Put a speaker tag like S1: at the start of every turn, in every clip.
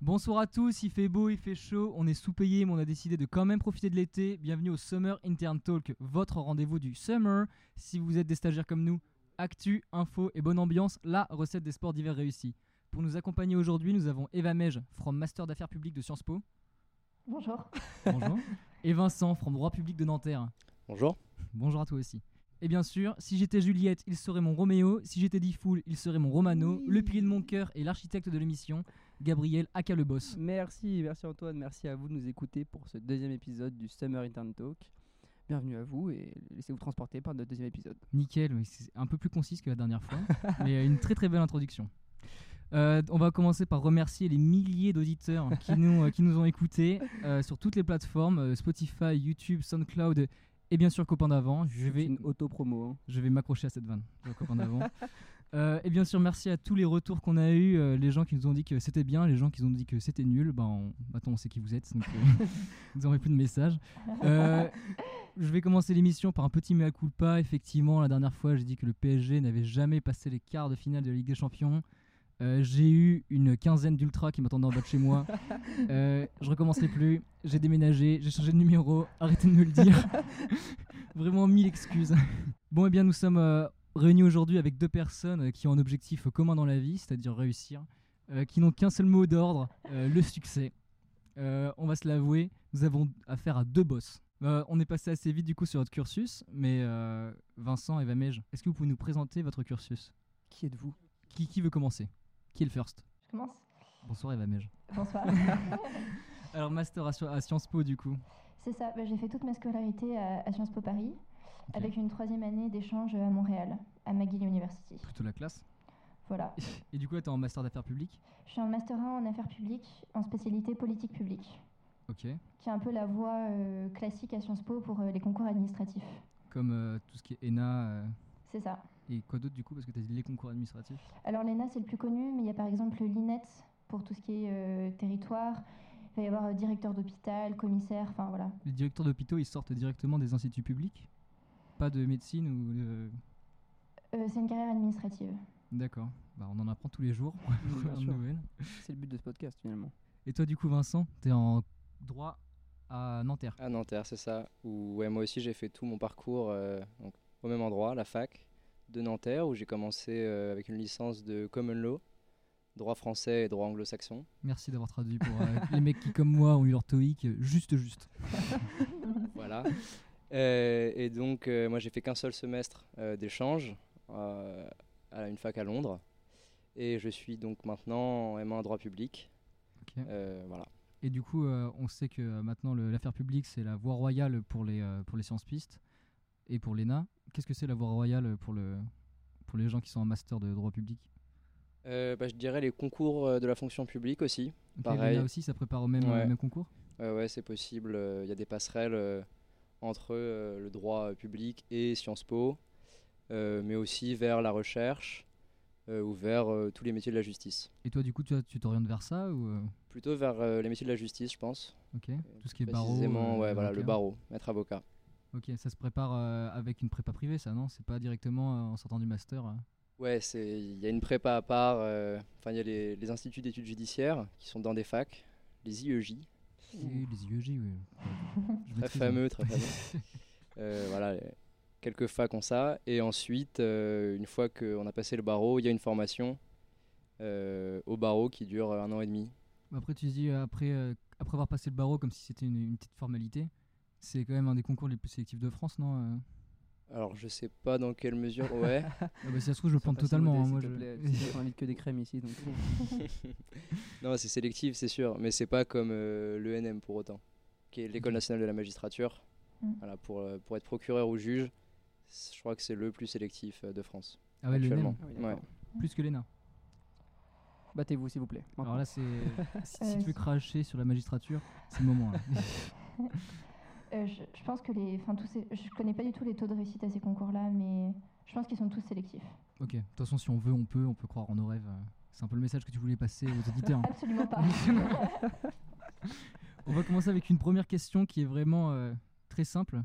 S1: Bonsoir à tous, il fait beau, il fait chaud, on est sous-payé mais on a décidé de quand même profiter de l'été. Bienvenue au Summer Intern Talk, votre rendez-vous du summer. Si vous êtes des stagiaires comme nous, actu, info et bonne ambiance, la recette des sports d'hiver réussie. Pour nous accompagner aujourd'hui, nous avons Eva Mej, from Master d'affaires publiques de Sciences Po.
S2: Bonjour.
S1: Bonjour. et Vincent, from droit public de Nanterre.
S3: Bonjour.
S1: Bonjour à toi aussi. Et bien sûr, si j'étais Juliette, il serait mon Roméo. Si j'étais Diffoul, il serait mon Romano.
S2: Oui.
S1: Le pilier de mon cœur et l'architecte de l'émission, Gabriel Aka le boss.
S4: Merci, merci Antoine, merci à vous de nous écouter pour ce deuxième épisode du Summer Intern Talk. Bienvenue à vous et laissez-vous transporter par notre deuxième épisode.
S1: Nickel, oui, c'est un peu plus concise que la dernière fois, mais une très très belle introduction. Euh, on va commencer par remercier les milliers d'auditeurs qui nous, euh, qui nous ont écoutés euh, sur toutes les plateformes, Spotify, YouTube, SoundCloud et bien sûr Copain d'avant. Je
S4: C'est
S1: vais,
S4: une auto-promo. hein.
S1: je vais m'accrocher à cette vanne, le Copain d'avant. Euh, et bien sûr merci à tous les retours qu'on a eu, euh, les gens qui nous ont dit que c'était bien, les gens qui nous ont dit que c'était nul. Ben, on- maintenant on sait qui vous êtes, donc euh, vous n'aurez plus de messages. Je vais commencer l'émission par un petit mea culpa. Effectivement, la dernière fois, j'ai dit que le PSG n'avait jamais passé les quarts de finale de la Ligue des Champions. Euh, j'ai eu une quinzaine d'ultras qui m'attendaient en bas de chez moi. Euh, je recommencerai plus. J'ai déménagé, j'ai changé de numéro. Arrêtez de me le dire. Vraiment mille excuses. Bon, eh bien, nous sommes euh, réunis aujourd'hui avec deux personnes euh, qui ont un objectif commun dans la vie, c'est-à-dire réussir, qui n'ont qu'un seul mot d'ordre, le succès. On va se l'avouer, nous avons affaire à deux boss. On est passé assez vite du coup sur votre cursus, mais Vincent et Vamej, est-ce que vous pouvez nous présenter votre cursus?
S4: Qui êtes-vous?
S1: Qui, qui veut commencer? Qui est le first
S2: Je commence.
S1: Bonsoir Eva Mej.
S2: Bonsoir.
S1: Alors master à, Sci- à Sciences Po du coup.
S2: C'est ça, bah, j'ai fait toute ma scolarité à, à Sciences Po Paris, avec une troisième année d'échange à Montréal, à McGill University.
S1: Plutôt la classe.
S2: Voilà.
S1: Et du coup là t'es en master d'affaires publiques?
S2: Je suis en Master 1 en affaires publiques, en spécialité politique publique,
S1: Ok.
S2: qui est un peu la voie euh, classique à Sciences Po pour euh, les concours administratifs.
S1: Comme euh, tout ce qui est ENA
S2: C'est ça.
S1: et quoi d'autre du coup parce que t'as dit les concours administratifs.
S2: Alors l'ENA, c'est le plus connu, mais il y a par exemple l'INET pour tout ce qui est euh, territoire. Il va y avoir euh, directeur d'hôpital, commissaire, enfin voilà.
S1: Les directeurs d'hôpitaux ils sortent directement des instituts publics? Pas de médecine ou de...
S2: Euh, c'est une carrière administrative.
S1: D'accord. Bah, on en apprend tous les jours.
S4: C'est le but de ce podcast finalement.
S1: Et toi du coup Vincent, t'es en droit à Nanterre?
S3: À Nanterre, c'est ça. Où ouais, moi aussi j'ai fait tout mon parcours euh, donc, au même endroit, la fac de Nanterre, où j'ai commencé euh, avec une licence de Common Law, droit français et droit anglo-saxon.
S1: Merci d'avoir traduit pour euh, les mecs qui comme moi ont eu leur TOEIC euh, juste juste.
S3: voilà. Et donc moi j'ai fait qu'un seul semestre d'échange à une fac à Londres. Et je suis donc maintenant en M1 droit public. Euh, voilà.
S1: Et du coup, euh, on sait que maintenant l'affaire publique c'est la voie royale pour les euh, pour les sciences pistes et pour l'ENA. Qu'est-ce que c'est la voie royale pour le pour les gens qui sont en master de droit public
S3: Euh, bah, je dirais les concours euh, de la fonction publique aussi.
S1: Ok,
S3: Pareil.
S1: L'ENA aussi, ça prépare au même,
S3: Ouais.
S1: euh, même concours.
S3: Ouais, ouais, c'est possible. Il y a des passerelles euh, entre euh, le droit euh, public et Sciences Po, euh, mais aussi vers la recherche euh, ou vers euh, tous les métiers de la justice.
S1: Et toi, du coup, tu t'orientes vers ça ou euh,
S3: Plutôt vers euh, les métiers de la justice, je pense.
S1: ok Tout ce qui est barreau.
S3: Précisément,
S1: euh,
S3: ouais, voilà, le barreau, maître avocat.
S1: Ok, ça se prépare euh, avec une prépa privée, ça, non? C'est pas directement euh, en sortant du master. euh?
S3: Ouais, c'est il y a une prépa à part. euh, Enfin, il y a les, les instituts d'études judiciaires qui sont dans des facs, les IEJ,
S1: Oui, les IEJ, oui. Je
S3: très
S1: maîtrise,
S3: fameux,
S1: hein.
S3: très fameux. Euh, voilà, quelques facs ont ça. Et ensuite, euh, une fois qu'on a passé le barreau, il y a une formation euh, au barreau qui dure un an et demi.
S1: Après, tu dis, après, euh, après avoir passé le barreau comme si c'était une, une petite formalité, c'est quand même un des concours les plus sélectifs de France, non euh
S3: Alors, je sais pas dans quelle mesure. Ouais.
S1: Ah bah, Si ça se trouve, je le plante totalement. hein,
S4: modeste,
S1: moi, je-
S4: invite que des crèmes ici. Donc...
S3: non, c'est sélectif, c'est sûr. Mais c'est pas comme euh, l'ENM pour autant, qui est l'École nationale de la magistrature.
S2: Mm.
S3: Voilà, pour, euh, pour être procureur ou juge, je crois que c'est le plus sélectif euh, de France.
S1: Ah ouais,
S3: actuellement.
S4: Ah oui,
S3: Ouais.
S4: d'accord.
S1: plus que l'ENA.
S4: Battez-vous s'il vous plaît.
S1: Alors là, c'est si, si tu veux cracher sur la magistrature, c'est le moment. hein.
S2: Euh, je, je pense que les, enfin tous ces, je connais pas du tout les taux de réussite à ces concours-là, mais je pense qu'ils sont tous sélectifs.
S1: ok, de toute façon, si on veut, on peut, on peut croire en nos rêves. euh, C'est un peu le message que tu voulais passer aux auditeurs. hein.
S2: Absolument pas.
S1: On va commencer avec une première question qui est vraiment euh, très simple.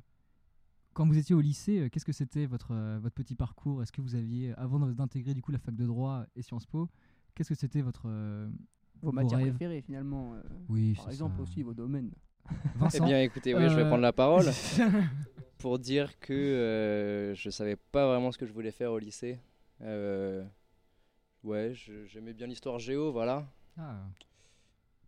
S1: Quand vous étiez au lycée, qu'est-ce que c'était votre, euh, votre petit parcours? Est-ce que vous aviez, avant d'intégrer du coup la fac de droit et Sciences Po, qu'est-ce que c'était votre, euh,
S4: vos
S1: Vos
S4: matières
S1: rêves?
S4: préférées finalement. euh,
S1: Oui,
S4: par exemple
S1: ça.
S4: aussi vos domaines.
S3: Eh
S1: Vincent.
S3: bien, écoutez, oui, je vais
S1: Euh,
S3: prendre la parole pour dire que euh, je savais pas vraiment ce que je voulais faire au lycée. Euh, ouais, j'aimais bien l'histoire géo, voilà.
S1: Ah,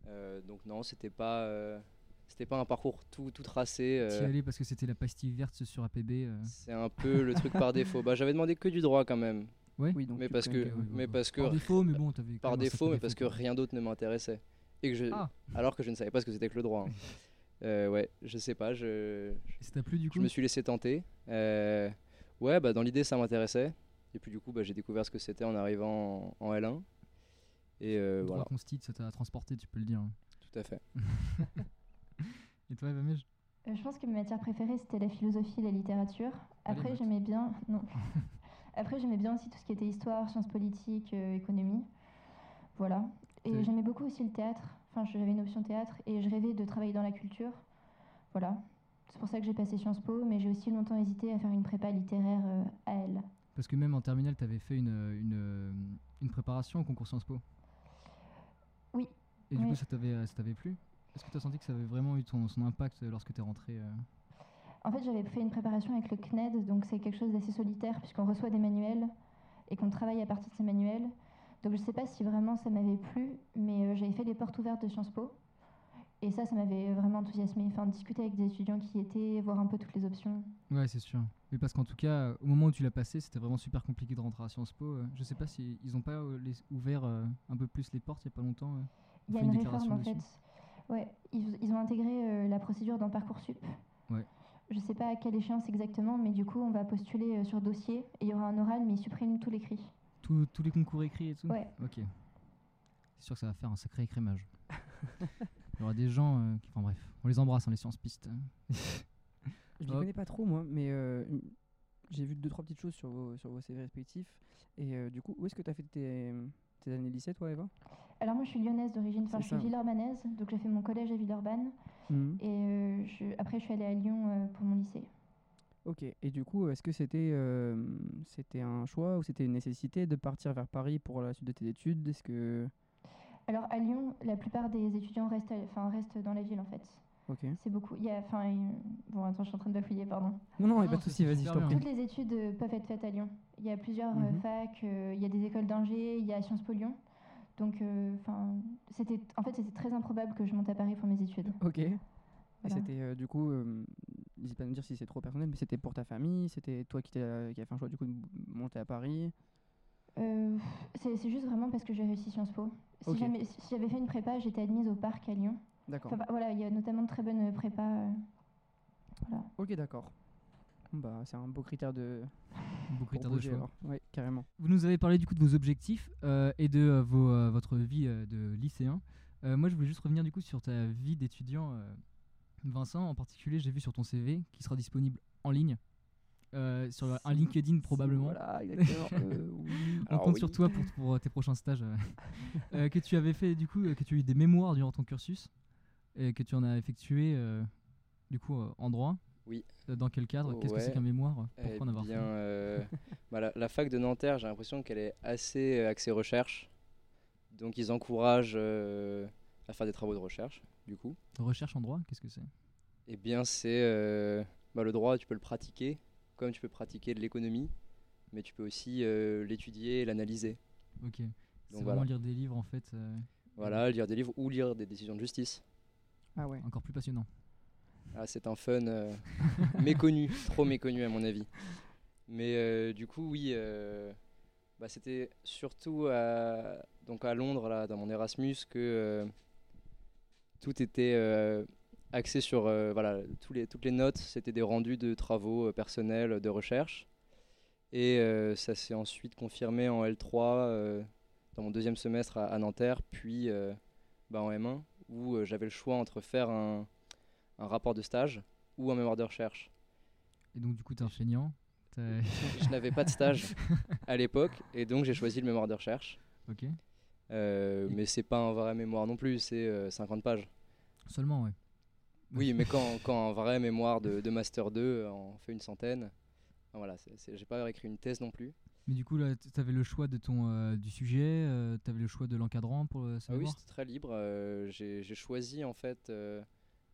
S3: Euh, donc non, c'était pas, euh, c'était pas un parcours tout, tout tracé.
S1: t'y
S3: euh,
S1: allais parce que c'était la pastille verte sur APB. euh.
S3: c'est un peu le truc par défaut. Bah, j'avais demandé que du droit quand même,
S1: Ouais.
S4: Oui, donc
S3: mais parce que,
S4: que-
S1: ouais,
S3: mais
S1: ouais.
S3: parce que
S1: Par défaut, mais bon, t'avais. quand
S3: par défaut, mais parce que rien d'autre ne m'intéressait. Et que je,
S1: Ah.
S3: alors que je ne savais pas ce que c'était que le droit. hein. Euh, ouais, je sais pas, je,
S1: ça t'a plu du coup
S3: je me suis laissé tenter. Euh, ouais, bah dans l'idée ça m'intéressait. Et puis du coup, bah, j'ai découvert ce que c'était en arrivant en, en L1. Et euh,
S1: Le droit
S3: voilà,
S1: constit, ça t'a transporté, tu peux le dire. hein.
S3: tout à fait.
S1: Et toi, Vamej
S2: Euh, je pense que ma matière préférée c'était la philosophie et la littérature.
S1: Les
S2: Après j'aimais bien non. Après j'aimais bien aussi tout ce qui était histoire, sciences politiques, euh, économie. Voilà. Et j'aimais beaucoup aussi le théâtre. Enfin j'avais une option théâtre et je rêvais de travailler dans la culture. Voilà. C'est pour ça que j'ai passé Sciences Po, mais j'ai aussi longtemps hésité à faire une prépa littéraire euh, à elle.
S1: Parce que même en terminale, t'avais fait une, une, une préparation au concours Sciences Po.
S2: Oui.
S1: Et du
S2: Oui.
S1: coup, ça t'avait, plu? Est-ce que tu as senti que ça avait vraiment eu ton, son impact lorsque tu es rentré euh?
S2: En fait, j'avais fait une préparation avec le CNED, donc c'est quelque chose d'assez solitaire puisqu'on reçoit des manuels et qu'on travaille à partir de ces manuels. Donc je ne sais pas si vraiment ça m'avait plu, mais euh, j'avais fait les portes ouvertes de Sciences Po. Et ça, ça m'avait vraiment enthousiasmé. Enfin, discuter avec des étudiants qui y étaient, voir un peu toutes les options.
S1: Ouais, c'est sûr. Mais parce qu'en tout cas, au moment où tu l'as passé, c'était vraiment super compliqué de rentrer à Sciences Po. euh. Je sais pas si ils ont pas euh, ouvert un peu plus les portes il y a pas longtemps.
S2: Il y a
S1: une
S2: une
S1: déclaration
S2: réforme en
S1: dessus.
S2: fait. Ouais, ils, ils ont intégré euh, la procédure dans Parcoursup.
S1: Ouais.
S2: Je sais pas à quelle échéance exactement, mais du coup, on va postuler sur dossier et il y aura un oral, mais ils suppriment tout l'écrit.
S1: Tous- tous les concours écrits et tout
S2: Ouais.
S1: Ok. C'est sûr que ça va faire un sacré écrémage. Il y aura des gens euh, qui. Enfin bref, on les embrasse, hein, les sciences pistes.
S4: Je les
S1: Hop.
S4: connais pas trop moi, mais euh, j'ai vu deux trois petites choses sur vos, sur vos CV respectifs. Et euh, du coup, où est-ce que tu as fait tes, tes années lycée, toi, Eva?
S2: Alors moi, je suis lyonnaise d'origine, enfin,
S4: C'est
S2: je suis
S4: ça.
S2: villeurbannaise, donc j'ai fait mon collège à Villeurbanne.
S4: Mhm.
S2: Et euh, je- après, je suis allée à Lyon euh, pour mon lycée.
S4: Ok. Et du coup, est-ce que c'était euh, c'était un choix ou c'était une nécessité de partir vers Paris pour la suite de tes études? Est-ce que
S2: Alors à Lyon, la plupart des étudiants restent, enfin, restent dans la ville en fait.
S4: ok.
S2: C'est beaucoup. Il y a, enfin, il- bon, attends, je suis en train de bafouiller, pardon.
S4: Non, non, il n'y a
S1: Non,
S4: pas de souci. Vas-y, je t'en prie.
S2: Toutes les études euh, peuvent être faites à Lyon. Il y a plusieurs euh,
S4: Mhm.
S2: facs, euh, il y a des écoles d'ingé, il y a Sciences Po Lyon. Donc, euh, enfin, c'était, en fait, c'était très improbable que je monte à Paris pour mes études.
S4: Ok. Et c'était euh, du coup, euh, n'hésite pas à nous dire si c'est trop personnel, mais c'était pour ta famille, c'était toi qui, t'as- qui a fait un choix du coup de monter à Paris.
S2: Euh, c'est, juste vraiment parce que j'ai réussi Sciences Po. Si, j'avais fait une prépa, j'étais admise au parc à Lyon.
S4: D'accord.
S2: Enfin, voilà, il y a notamment de très bonnes prépas. euh, voilà.
S4: Ok, d'accord. Bah, c'est un beau critère de,
S1: Beau
S4: pour
S1: critère de choix.
S4: alors. Ouais, carrément.
S1: Vous nous avez parlé du coup de vos objectifs euh, et de euh, vos, euh, votre vie euh, de lycéen. Euh, moi, je voulais juste revenir du coup sur ta vie d'étudiant. Vincent, en particulier, j'ai vu sur ton CV qui sera disponible en ligne, euh, sur un LinkedIn probablement.
S4: Voilà, euh, oui.
S1: On
S3: Alors
S1: compte
S3: oui.
S1: sur toi pour, pour, euh, tes prochains stages. euh. Que tu avais fait du coup, que tu as eu des mémoires durant ton cursus et que tu en as effectué du coup en droit.
S3: Oui.
S1: Dans quel cadre? Qu'est-ce que c'est qu'un mémoire Pourquoi
S3: Eh
S1: en avoir
S3: bien,
S1: fait?
S3: bah, la, la fac de Nanterre, j'ai l'impression qu'elle est assez axée recherche. Donc ils encouragent à faire des travaux de recherche, du coup.
S1: Recherche en droit, qu'est-ce que c'est?
S3: Eh bien, c'est euh, bah, le droit, tu peux le pratiquer, comme tu peux pratiquer de l'économie, mais tu peux aussi euh, l'étudier et l'analyser.
S1: Ok. C'est
S3: Donc
S1: vraiment
S3: voilà.
S1: lire des livres en fait, euh,
S3: Voilà, lire des livres ou lire des décisions de justice.
S4: Ah ouais.
S1: encore plus passionnant.
S3: Ah, c'est un fun euh, méconnu, trop méconnu à mon avis. Mais euh, du coup, oui, euh, bah, c'était surtout à, donc à Londres, là, dans mon Erasmus, que euh, tout était euh, axé sur euh, voilà, tous les, toutes les notes, c'était des rendus de travaux euh, personnels, de recherche. Et ça s'est ensuite confirmé en L3 euh, dans mon deuxième semestre à, à Nanterre, puis bah, en M1, où j'avais le choix entre faire un, un rapport de stage ou un mémoire de recherche.
S1: Et donc du coup, t'es un feignant.
S3: Je n'avais pas de stage à l'époque et donc j'ai choisi le mémoire de recherche.
S1: ok.
S3: Euh, mais c'est pas un vrai mémoire non plus, c'est euh, 50 pages.
S1: Seulement, ouais.
S3: Oui, mais quand, quand un vrai mémoire de, de Master 2 en fait une centaine, voilà, j'ai pas écrit une thèse non plus.
S1: Mais du coup, là, tu avais le choix de ton, euh, du sujet, tu avais le choix de l'encadrant pour euh, ce
S3: Ah oui, c'était très libre. euh, j'ai choisi en fait euh,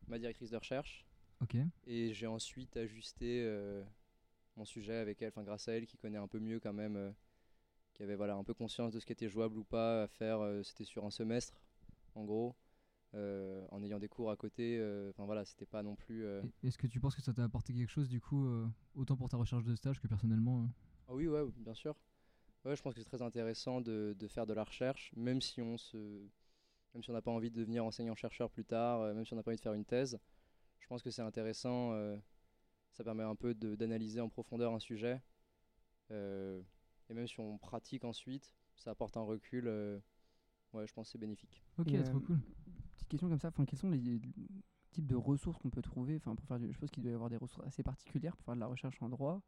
S3: ma directrice de recherche
S1: Ok.
S3: et j'ai ensuite ajusté euh, mon sujet avec elle, enfin grâce à elle qui connaît un peu mieux quand même, euh, qui avait voilà un peu conscience de ce qui était jouable ou pas à faire. euh, c'était sur un semestre en gros, euh, en ayant des cours à côté. euh, Enfin voilà, c'était pas non plus. euh,
S1: Est-ce que tu penses que ça t'a apporté quelque chose, du coup, autant pour ta recherche de stage que personnellement
S3: Ah oui, ouais, bien sûr. Ouais, je pense que c'est très intéressant de, de faire de la recherche, même si on se, même si on n'a pas envie de devenir enseignant-chercheur plus tard, même si on n'a pas envie de faire une thèse. Je pense que c'est intéressant. ça permet un peu d'analyser en profondeur un sujet. Et même si on pratique ensuite, ça apporte un recul. euh, ouais, je pense que c'est bénéfique.
S1: Ok,
S4: Et,
S1: trop
S4: euh,
S1: cool.
S4: Petite question comme ça, enfin, quels sont les, types de ressources qu'on peut trouver? Enfin, pour faire du- Je suppose qu'il doit y avoir des ressources assez particulières pour faire de la recherche en droit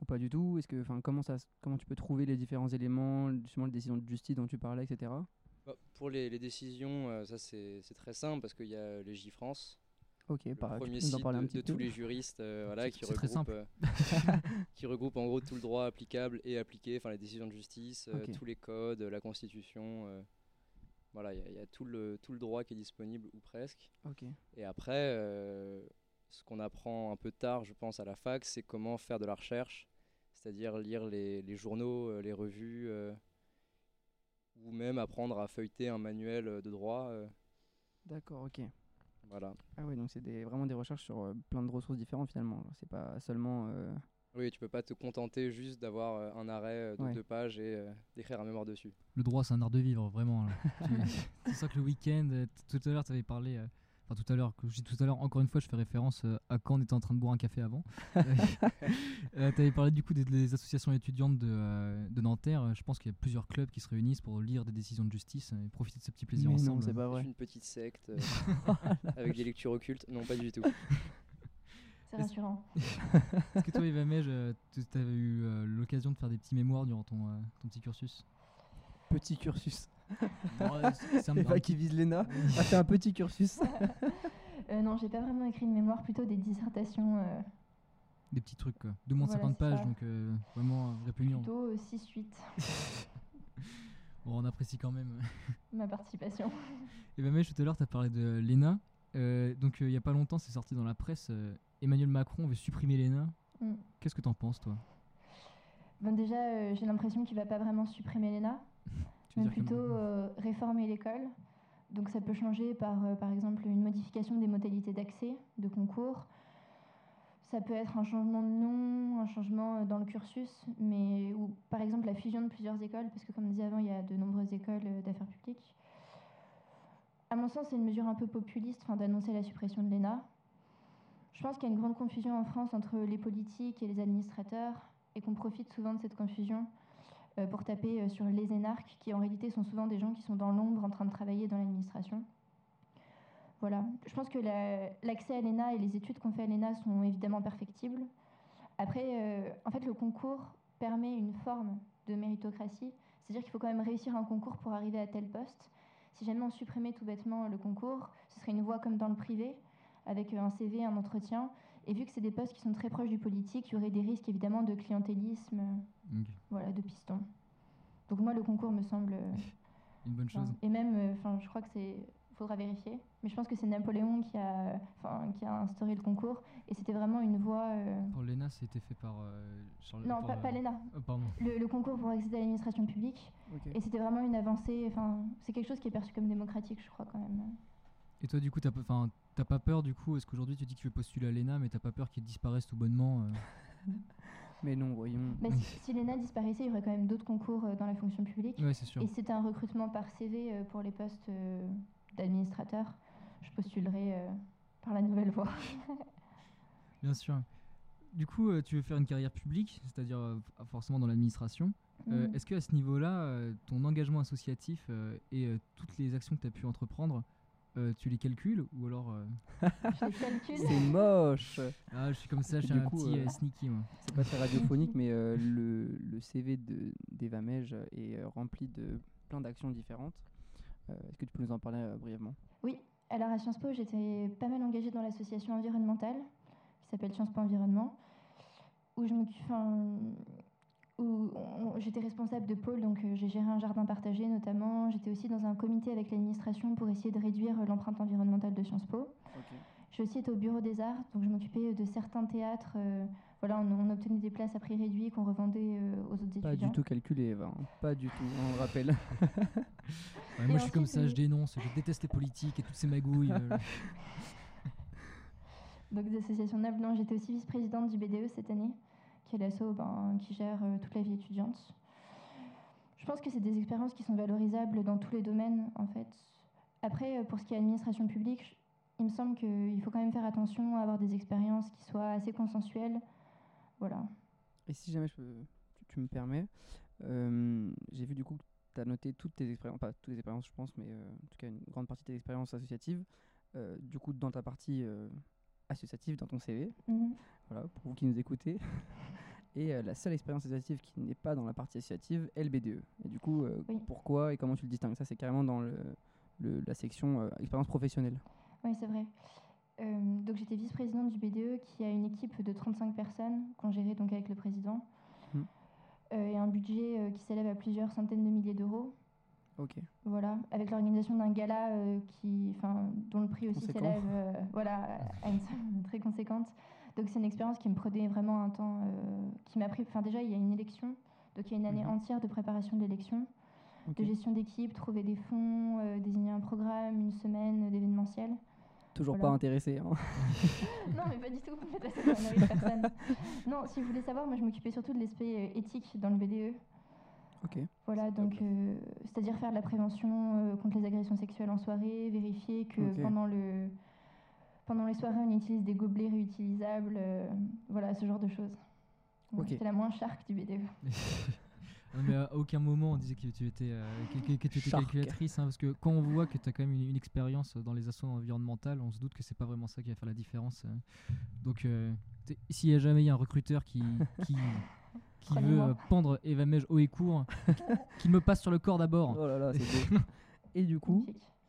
S4: ou pas du tout? Est-ce que, enfin, comment, ça, comment tu peux trouver les différents éléments, justement les décisions de justice dont tu parlais, etc.
S3: Bah, pour les, les décisions, euh, ça c'est c'est très simple parce qu'il y a les J-France,
S4: Ok,
S3: le
S4: pareil, tu
S3: premier site de, de tous les juristes euh, voilà, qui, regroupe, euh, qui regroupe en gros tout le droit applicable et appliqué, enfin les décisions de justice, euh, tous les codes, la constitution. euh, voilà, il y a- il y, a tout le, tout le droit qui est disponible ou presque. Et après, ce qu'on apprend un peu tard, je pense, à la fac, c'est comment faire de la recherche, c'est-à-dire lire les, les journaux, les revues, ou même apprendre à feuilleter un manuel de droit.
S4: D'accord, ok.
S3: Voilà.
S4: Ah ouais, donc c'est des, vraiment des recherches sur euh, plein de ressources différentes finalement. C'est pas seulement. euh,
S3: Oui, tu peux pas te contenter juste d'avoir euh, un arrêt euh, de
S4: Ouais.
S3: deux pages et euh, d'écrire un mémoire dessus.
S1: Le droit, c'est un art de vivre, vraiment. là. C'est ça que le week-end, euh, t- tout à l'heure, tu avais parlé. euh, Enfin, tout à l'heure, que dis tout à l'heure, encore une fois, je fais référence euh, à quand on était en train de boire un café avant. tu avais parlé du coup des, des associations étudiantes de, euh, de Nanterre. Je pense qu'il y a plusieurs clubs qui se réunissent pour lire des décisions de justice et profiter de ce petit plaisir
S4: Mais non,
S1: ensemble.
S4: c'est pas vrai.
S3: une petite secte euh, avec des lectures occultes. Non, pas du tout.
S2: C'est rassurant.
S1: Est-ce que toi, Eva Mej, tu avais eu euh, l'occasion de faire des petits mémoires durant ton, euh, ton petit cursus?
S4: Petit cursus.
S1: Ouais, c'est- c'est un
S4: qui vise l'ENA a fait un petit cursus.
S2: Euh, non, j'ai pas vraiment écrit une mémoire, plutôt des dissertations, euh,
S1: Des petits trucs, quoi. De moins de
S2: Voilà,
S1: 50
S2: c'est
S1: pages,
S2: ça.
S1: donc euh, vraiment euh, répugnant.
S2: plutôt 6-8,
S1: Bon, on apprécie quand même.
S2: ma participation.
S1: Et ben, Mej, tout à l'heure, tu as parlé de l'ENA. Euh, donc, euh, il y a pas longtemps, c'est sorti dans la presse. euh, Emmanuel Macron veut supprimer l'ENA.
S2: Mm.
S1: Qu'est-ce que t'en penses, toi?
S2: Bon, déjà, euh, j'ai l'impression qu'il va pas vraiment supprimer l'ENA,
S1: Tu veux
S2: mais
S1: dire
S2: plutôt euh, réformer l'école? Donc ça peut changer par, euh, par exemple, une modification des modalités d'accès de concours. Ça peut être un changement de nom, un changement euh, dans le cursus, mais ou par exemple la fusion de plusieurs écoles, parce que comme on disait avant, il y a de nombreuses écoles d'affaires publiques. À mon sens, c'est une mesure un peu populiste d'annoncer la suppression de l'ENA. Je pense qu'il y a une grande confusion en France entre les politiques et les administrateurs, et qu'on profite souvent de cette confusion pour taper euh, sur les énarques, qui en réalité sont souvent des gens qui sont dans l'ombre en train de travailler dans l'administration. Voilà. Je pense que la- l'accès à l'ENA et les études qu'on fait à l'ENA sont évidemment perfectibles. Après, euh, en fait, le concours permet une forme de méritocratie, c'est-à-dire qu'il faut quand même réussir un concours pour arriver à tel poste. Si jamais on supprimait tout bêtement le concours, ce serait une voie comme dans le privé, avec euh, un CV, un entretien. Et vu que c'est des postes qui sont très proches du politique, il y aurait des risques évidemment de clientélisme, voilà, de piston. Donc moi, le concours me semble...
S1: Une bonne chose.
S2: Enfin, Et même, euh, enfin, je crois que c'est, faudra vérifier, mais je pense que c'est Napoléon qui a, enfin, qui a instauré le concours, et c'était vraiment une voie. euh,
S1: Pour l'ENA, c'était fait par. euh, Charles-
S2: Non, pas, pas l'ENA.
S1: oh, pardon.
S2: Le, le concours pour accéder à l'administration publique, et c'était vraiment une avancée. Enfin, c'est quelque chose qui est perçu comme démocratique, je crois quand même.
S1: Et toi, du coup, t'as pas, enfin, t'as pas peur, du coup, est-ce qu'aujourd'hui tu dis que tu veux postuler à l'ENA, mais t'as pas peur qu'il disparaisse tout bonnement euh
S4: Mais non, voyons.
S2: Mais si, si l'ENA disparaissait, il y aurait quand même d'autres concours euh, dans la fonction publique.
S1: Ouais, c'est sûr.
S2: Et si c'était un recrutement par CV euh, pour les postes d'administrateur, je postulerais par la nouvelle voie.
S1: Bien sûr. Du coup, tu veux faire une carrière publique, c'est-à-dire forcément dans l'administration. Euh,
S2: Mm.
S1: Est-ce qu'à ce niveau-là, ton engagement associatif et toutes les actions que tu as pu entreprendre, euh, tu les calcules ou alors euh,
S2: Je les calcule.
S4: C'est moche.
S1: ah je suis comme ça, je suis
S4: Du
S1: un
S4: coup,
S1: petit
S4: euh,
S1: sneaky moi.
S4: C'est pas très radiophonique, mais euh, le, le CV de- d'Eva Mej est rempli de plein d'actions différentes. Euh, Est-ce que tu peux nous en parler euh, brièvement?
S2: Oui, alors à Sciences Po, j'étais pas mal engagée dans l'association environnementale qui s'appelle Sciences Po Environnement, où je m'occupe. enfin, où j'étais responsable de pôle, donc euh, j'ai géré un jardin partagé notamment. J'étais aussi dans un comité avec l'administration pour essayer de réduire euh, l'empreinte environnementale de Sciences Po. J'ai aussi été au bureau des arts, donc je m'occupais de certains théâtres. euh, voilà, on, on obtenait des places à prix réduit qu'on revendait euh, aux autres
S4: Pas
S2: étudiants.
S4: du tout calculé, Eva. hein. Pas du tout, on le rappelle.
S1: Ouais, moi, je suis comme ça,
S2: euh,
S1: je dénonce, je déteste les politiques et toutes ces magouilles. euh,
S2: Donc des associations nobles. Non, j'étais aussi vice-présidente du BDE cette année, qui est l'asso ben, qui gère euh, toute la vie étudiante. Je pense que c'est des expériences qui sont valorisables dans tous les domaines, en fait. Après, euh, pour ce qui est administration publique, il me semble qu'il faut quand même faire attention à avoir des expériences qui soient assez consensuelles. Voilà.
S4: Et si jamais je peux- tu, me permets, euh, j'ai vu du coup que tu as noté toutes tes expériences, pas toutes les expériences je pense, mais en tout cas une grande partie de tes expériences associatives, du coup dans ta partie associative, dans ton CV,
S2: Mhm.
S4: voilà, pour vous qui nous écoutez. Et euh, la seule expérience associative qui n'est pas dans la partie associative est le BDE. Et du coup, euh,
S2: Oui.
S4: pourquoi et comment tu le distingues? Ça, c'est carrément dans le, le- la section euh, expérience professionnelle.
S2: Oui, c'est vrai. Donc j'étais vice-présidente du BDE qui a une équipe de 35 personnes qu'on gérait donc avec le président. Euh, et un budget qui s'élève à plusieurs centaines de milliers d'euros.
S4: Ok.
S2: Voilà, avec l'organisation d'un gala euh, qui, enfin, dont le prix aussi s'élève euh, voilà, à une somme très conséquente. Donc c'est une expérience qui me prenait vraiment un temps, euh, qui m'a pris. Enfin déjà il y a une élection, donc il y a une année
S4: Mhm.
S2: entière de préparation de l'élection, de gestion d'équipe, trouver des fonds, euh, désigner un programme, une semaine d'événementiel.
S4: Toujours
S2: Voilà.
S4: pas intéressé. hein.
S2: non, mais pas du tout. Personne. Non, si vous voulez savoir, moi je m'occupais surtout de l'aspect éthique dans le BDE. Voilà,
S3: C'est
S2: donc euh, c'est-à-dire faire de la prévention euh, contre les agressions sexuelles en soirée, vérifier que pendant le pendant les soirées on utilise des gobelets réutilisables, euh, voilà ce genre de choses. C'était la moins shark du BDE.
S1: Non, mais à aucun moment on disait que tu étais, euh, que, que- que tu étais
S4: Shark.
S1: calculatrice, hein, parce que quand on voit que tu as quand même une, une expérience dans les assauts environnementales, on se doute que c'est pas vraiment ça qui va faire la différence. Donc, euh, s'il y a jamais il y a un recruteur qui, qui, qui veut euh, pendre Eva Mej haut et court, qu'il me passe sur le corps d'abord.
S4: Oh là là, c'est beau. Et du coup,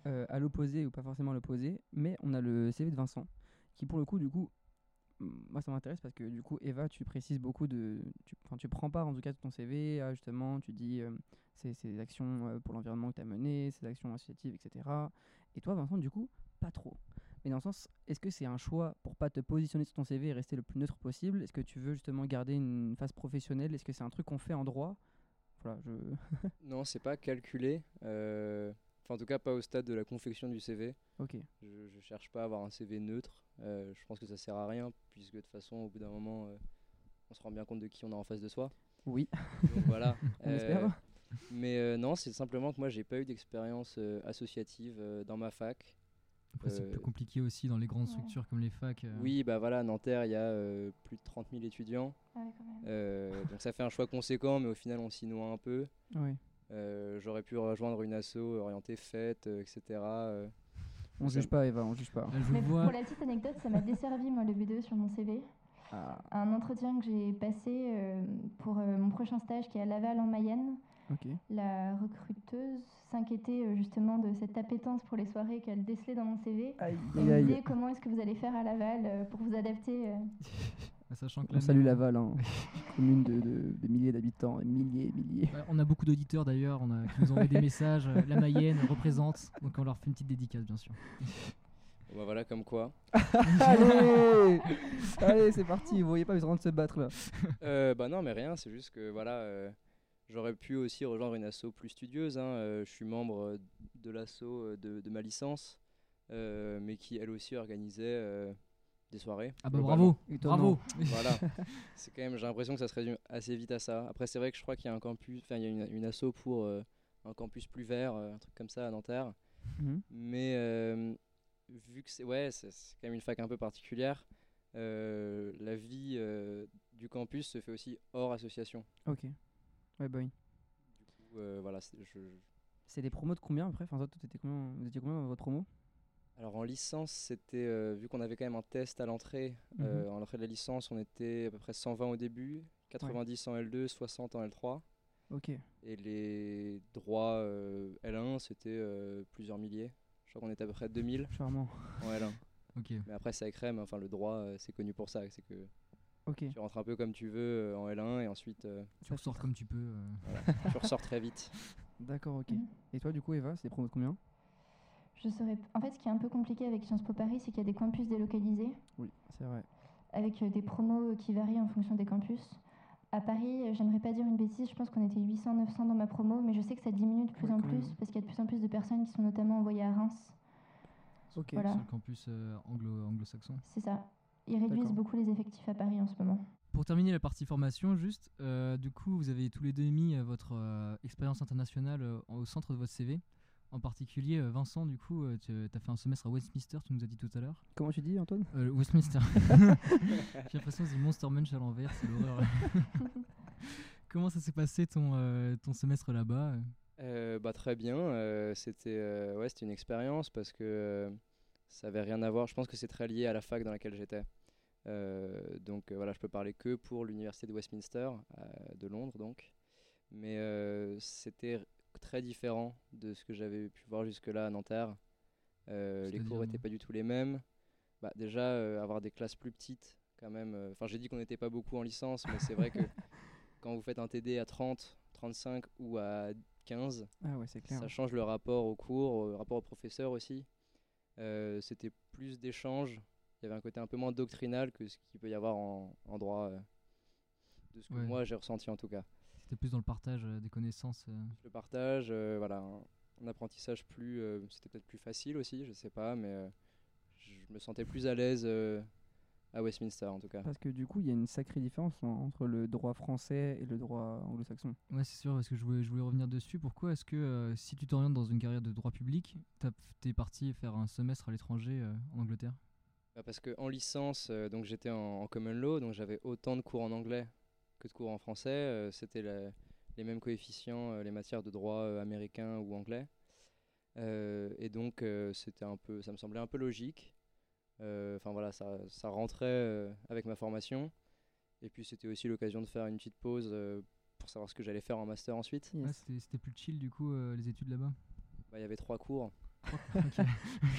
S4: euh, à l'opposé ou pas forcément à l'opposé, mais on a le CV de Vincent qui pour le coup du coup moi ça m'intéresse parce que du coup Eva tu précises beaucoup de tu, enfin, tu prends part en tout cas de ton CV à justement tu dis euh, ces, ces actions pour l'environnement que tu as menées, ces actions associatives etc. Et toi Vincent du coup pas trop. Mais dans le sens est-ce que c'est un choix pour pas te positionner sur ton CV et rester le plus neutre possible? Est-ce que tu veux justement garder une phase professionnelle? Est-ce que c'est un truc qu'on fait en droit? Voilà, je
S3: Non, c'est pas calculé. euh, Enfin, en tout cas, pas au stade de la confection du CV.
S4: OK.
S3: Je, je cherche pas à avoir un CV neutre. euh, je pense que ça sert à rien, puisque de toute façon, au bout d'un moment, euh, on se rend bien compte de qui on a en face de soi.
S4: Oui,
S3: Donc voilà.
S4: on espère.
S3: Mais non, c'est simplement que moi, j'ai pas eu d'expérience associative dans ma fac.
S1: Après, c'est
S3: euh,
S1: plus compliqué aussi dans les grandes
S2: ouais.
S1: structures comme les facs. euh.
S3: Oui, bah voilà, à Nanterre, il y a euh, plus de 30 000 étudiants.
S2: Ah ouais, quand même.
S3: Euh, donc ça fait un choix conséquent, mais au final, on s'y noie un peu. Euh, J'aurais pu rejoindre une asso orientée fête, euh, etc. euh.
S4: On juge pas Eva, on juge pas.
S1: Là, je
S2: Mais
S1: vois.
S2: pour la petite anecdote, ça m'a desservi moi le BDE sur mon CV.
S4: Ah,
S2: Un entretien que j'ai passé euh, pour euh, mon prochain stage qui est à Laval en Mayenne. La recruteuse s'inquiétait euh, justement de cette appétence pour les soirées qu'elle décelait dans mon CV.
S4: Aïe,
S2: disait comment est-ce que vous allez faire à Laval euh, pour vous adapter. euh.
S1: Sachant que
S4: On salue Laval, hein. commune de, de- de milliers d'habitants, milliers et milliers.
S1: Ouais, on a beaucoup d'auditeurs d'ailleurs on a, qui nous envoient des messages. La Mayenne représente, donc on leur fait une petite dédicace bien sûr.
S3: Bah voilà, comme quoi.
S4: Allez Allez, c'est parti, vous voyez pas, ils sont en train de se battre là.
S3: Euh, bah non, mais rien, c'est juste que voilà, euh, j'aurais pu aussi rejoindre une asso plus studieuse. hein, euh, je suis membre euh, de l'asso euh, de, de ma licence, euh, mais qui elle aussi organisait euh, des soirées.
S1: Ah bah bravo,
S4: Étonnant.
S1: bravo.
S3: Voilà, c'est quand même, j'ai l'impression que ça se résume assez vite à ça. Après, c'est vrai que je crois qu'il y a un campus, enfin, il y a une, une asso pour euh, un campus plus vert, euh, un truc comme ça à Nanterre.
S4: Mhm.
S3: Mais euh, vu que c'est ouais, c'est c'est quand même une fac un peu particulière, euh, la vie euh, du campus se fait aussi hors association.
S4: Ok. Ouais, bah oui.
S3: Du coup, euh, voilà, c'est- je-
S4: C'est des promos de combien après? Enfin, toi, combien Vous étiez combien dans votre promo?
S3: Alors en licence, c'était euh, vu qu'on avait quand même un test à l'entrée.
S4: Mhm.
S3: euh, en l'entrée de la licence, on était à peu près 120 au début, 90 en L2, 60 en L3.
S4: Ok.
S3: Et les droits euh, L1, c'était euh, plusieurs milliers. Je crois qu'on était à peu près 2000
S4: Charmant.
S3: en L1.
S1: Ok.
S3: Mais après, ça crème, enfin le droit, c'est connu pour ça. C'est que
S4: Ok.
S3: Tu rentres un peu comme tu veux euh, en L1 et ensuite euh,
S1: Tu ressors comme tu peux. euh.
S3: tu ressors très vite.
S4: D'accord, ok.
S2: Mhm.
S4: Et toi, du coup, Eva, c'est des promos de combien?
S2: Je saurais... En fait, ce qui est un peu compliqué avec Sciences Po Paris, c'est qu'il y a des campus délocalisés,
S4: Oui, c'est vrai.
S2: avec euh, des promos qui varient en fonction des campus. À Paris, j'aimerais pas dire une bêtise, je pense qu'on était 800-900 dans ma promo, mais je sais que ça diminue de plus
S4: Ouais,
S2: en plus,
S4: même.
S2: parce qu'il y a de plus en plus de personnes qui sont notamment envoyées à Reims.
S4: Ok.
S2: Voilà.
S1: Sur le campus euh, anglo- anglo-saxon.
S2: C'est ça. Ils réduisent beaucoup les effectifs à Paris en ce moment.
S1: Pour terminer la partie formation, juste, euh, du coup, vous avez tous les deux mis euh, votre euh, expérience internationale euh, au centre de votre CV. En particulier, Vincent, du coup, tu as fait un semestre à Westminster, tu nous as dit tout à l'heure.
S4: Comment tu dis, Antoine?
S1: Euh, Westminster. J'ai l'impression que c'est Monster Munch à l'envers, c'est l'horreur. Comment ça s'est passé ton, euh, ton semestre là-bas?
S3: Euh, bah, très bien. euh, c'était euh, ouais, c'était une expérience parce que euh, ça avait rien à voir. Je pense que c'est très lié à la fac dans laquelle j'étais. Euh, donc euh, voilà, je peux parler que pour l'université de Westminster, euh, de Londres donc. Mais c'était très différent de ce que j'avais pu voir jusque-là à Nanterre. Les cours n'étaient pas du tout les mêmes. Bah, déjà, avoir des classes plus petites, quand même. Enfin, j'ai dit qu'on n'était pas beaucoup en licence, mais c'est vrai que quand vous faites un TD à 30, 35 ou à 15,
S4: Ah ouais, c'est clair.
S3: ça change le rapport au cours, le rapport au professeur aussi. Euh, C'était plus d'échanges. Il y avait un côté un peu moins doctrinal que ce qu'il peut y avoir en, en droit, euh, de ce que
S1: Ouais.
S3: moi j'ai ressenti en tout cas.
S1: C'était plus dans le partage euh, des connaissances. euh.
S3: Le partage, euh, voilà, un, un apprentissage plus, euh, c'était peut-être plus facile aussi, je sais pas, mais euh, je me sentais plus à l'aise euh, à Westminster en tout cas.
S4: Parce que du coup, il y a une sacrée différence en- entre le droit français et le droit anglo-saxon.
S1: Ouais, c'est sûr, parce que je voulais, je voulais revenir dessus. Pourquoi est-ce que euh, si tu t'orientes dans une carrière de droit public, t'es parti faire un semestre à l'étranger euh, en Angleterre?
S3: Bah, parce que en licence, euh, donc j'étais en, en common law, donc j'avais autant de cours en anglais que de cours en français. euh, C'était les mêmes coefficients, euh, les matières de droit euh, américain ou anglais. Euh, et donc euh, c'était un peu, ça me semblait un peu logique. Euh, Enfin voilà, ça, ça rentrait euh, avec ma formation. Et puis c'était aussi l'occasion de faire une petite pause euh, pour savoir ce que j'allais faire en master ensuite.
S4: Yes.
S1: c'était c'était plus chill du coup euh, les études là-bas?
S3: Bah, Il y avait trois cours,
S1: Ok.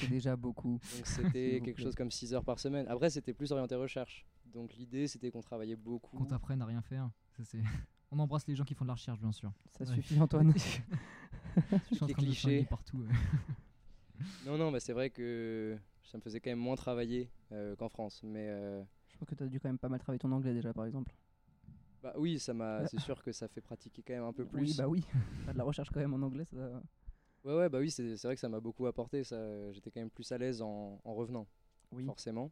S4: c'est déjà beaucoup.
S3: donc c'était quelque chose comme 6 heures par semaine. Après c'était plus orienté recherche. Donc l'idée c'était qu'on travaillait beaucoup.
S1: Qu'on t'apprenne à rien faire. Ça, c'est- On embrasse les gens qui font de la recherche, bien sûr.
S4: Ça
S1: Ouais.
S4: suffit, Antoine.
S1: Je suis en
S3: Les
S1: train de
S3: clichés.
S1: flinguer partout. ouais.
S3: Non, non, bah c'est vrai que ça me faisait quand même moins travailler euh, qu'en France. Mais euh,
S4: Je pense que tu as dû quand même pas mal travailler ton anglais déjà, par exemple.
S3: bah, oui, ça m'a, c'est sûr que ça fait pratiquer quand même un peu plus.
S4: Oui, bah oui. De la recherche quand même en anglais, ça.
S3: Ouais, ouais, bah oui, c'est vrai que ça m'a beaucoup apporté. Ça, j'étais quand même plus à l'aise en, en revenant,
S4: Oui.
S3: forcément.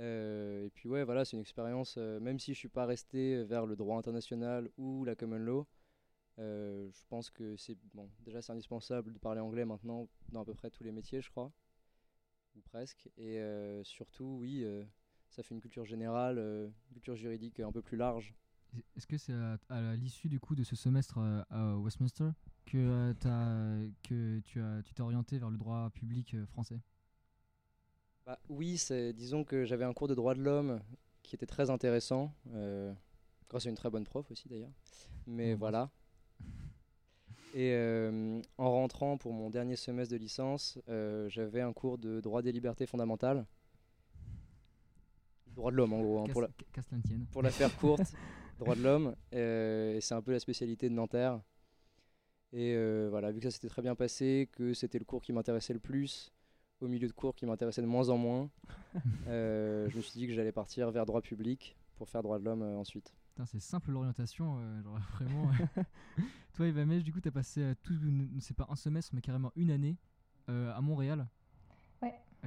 S3: Euh, et puis ouais, voilà, c'est une expérience. euh, même si je suis pas resté vers le droit international ou la common law, euh, je pense que c'est bon. Déjà, c'est indispensable de parler anglais maintenant dans à peu près tous les métiers, je crois, ou presque. Et euh, surtout, oui, euh, ça fait une culture générale, euh, une culture juridique un peu plus large.
S1: Est-ce que c'est à, à l'issue du coup de ce semestre euh, à Westminster? Que, euh, t'as- que tu as tu t'es orienté vers le droit public euh, français
S3: Bah, oui, c'est, disons que j'avais un cours de droit de l'homme qui était très intéressant, euh, grâce à une très bonne prof aussi d'ailleurs. Mais voilà. Et euh, en rentrant pour mon dernier semestre de licence, euh, j'avais un cours de droit des libertés fondamentales. Droit de l'homme en gros, hein, pour, la, pour la faire courte, droit de l'homme. euh, et c'est un peu la spécialité de Nanterre. Et euh, voilà, vu que ça s'était très bien passé, que c'était le cours qui m'intéressait le plus, au milieu de cours qui m'intéressait de moins en moins, euh, je me suis dit que j'allais partir vers droit public pour faire droit de l'homme euh, ensuite.
S1: C'est simple l'orientation, euh, genre vraiment. Toi, Eva Mej, du coup, t'as passé euh, tout, c'est pas un semestre, mais carrément une année euh, à Montréal.
S2: Ouais.
S1: Ah,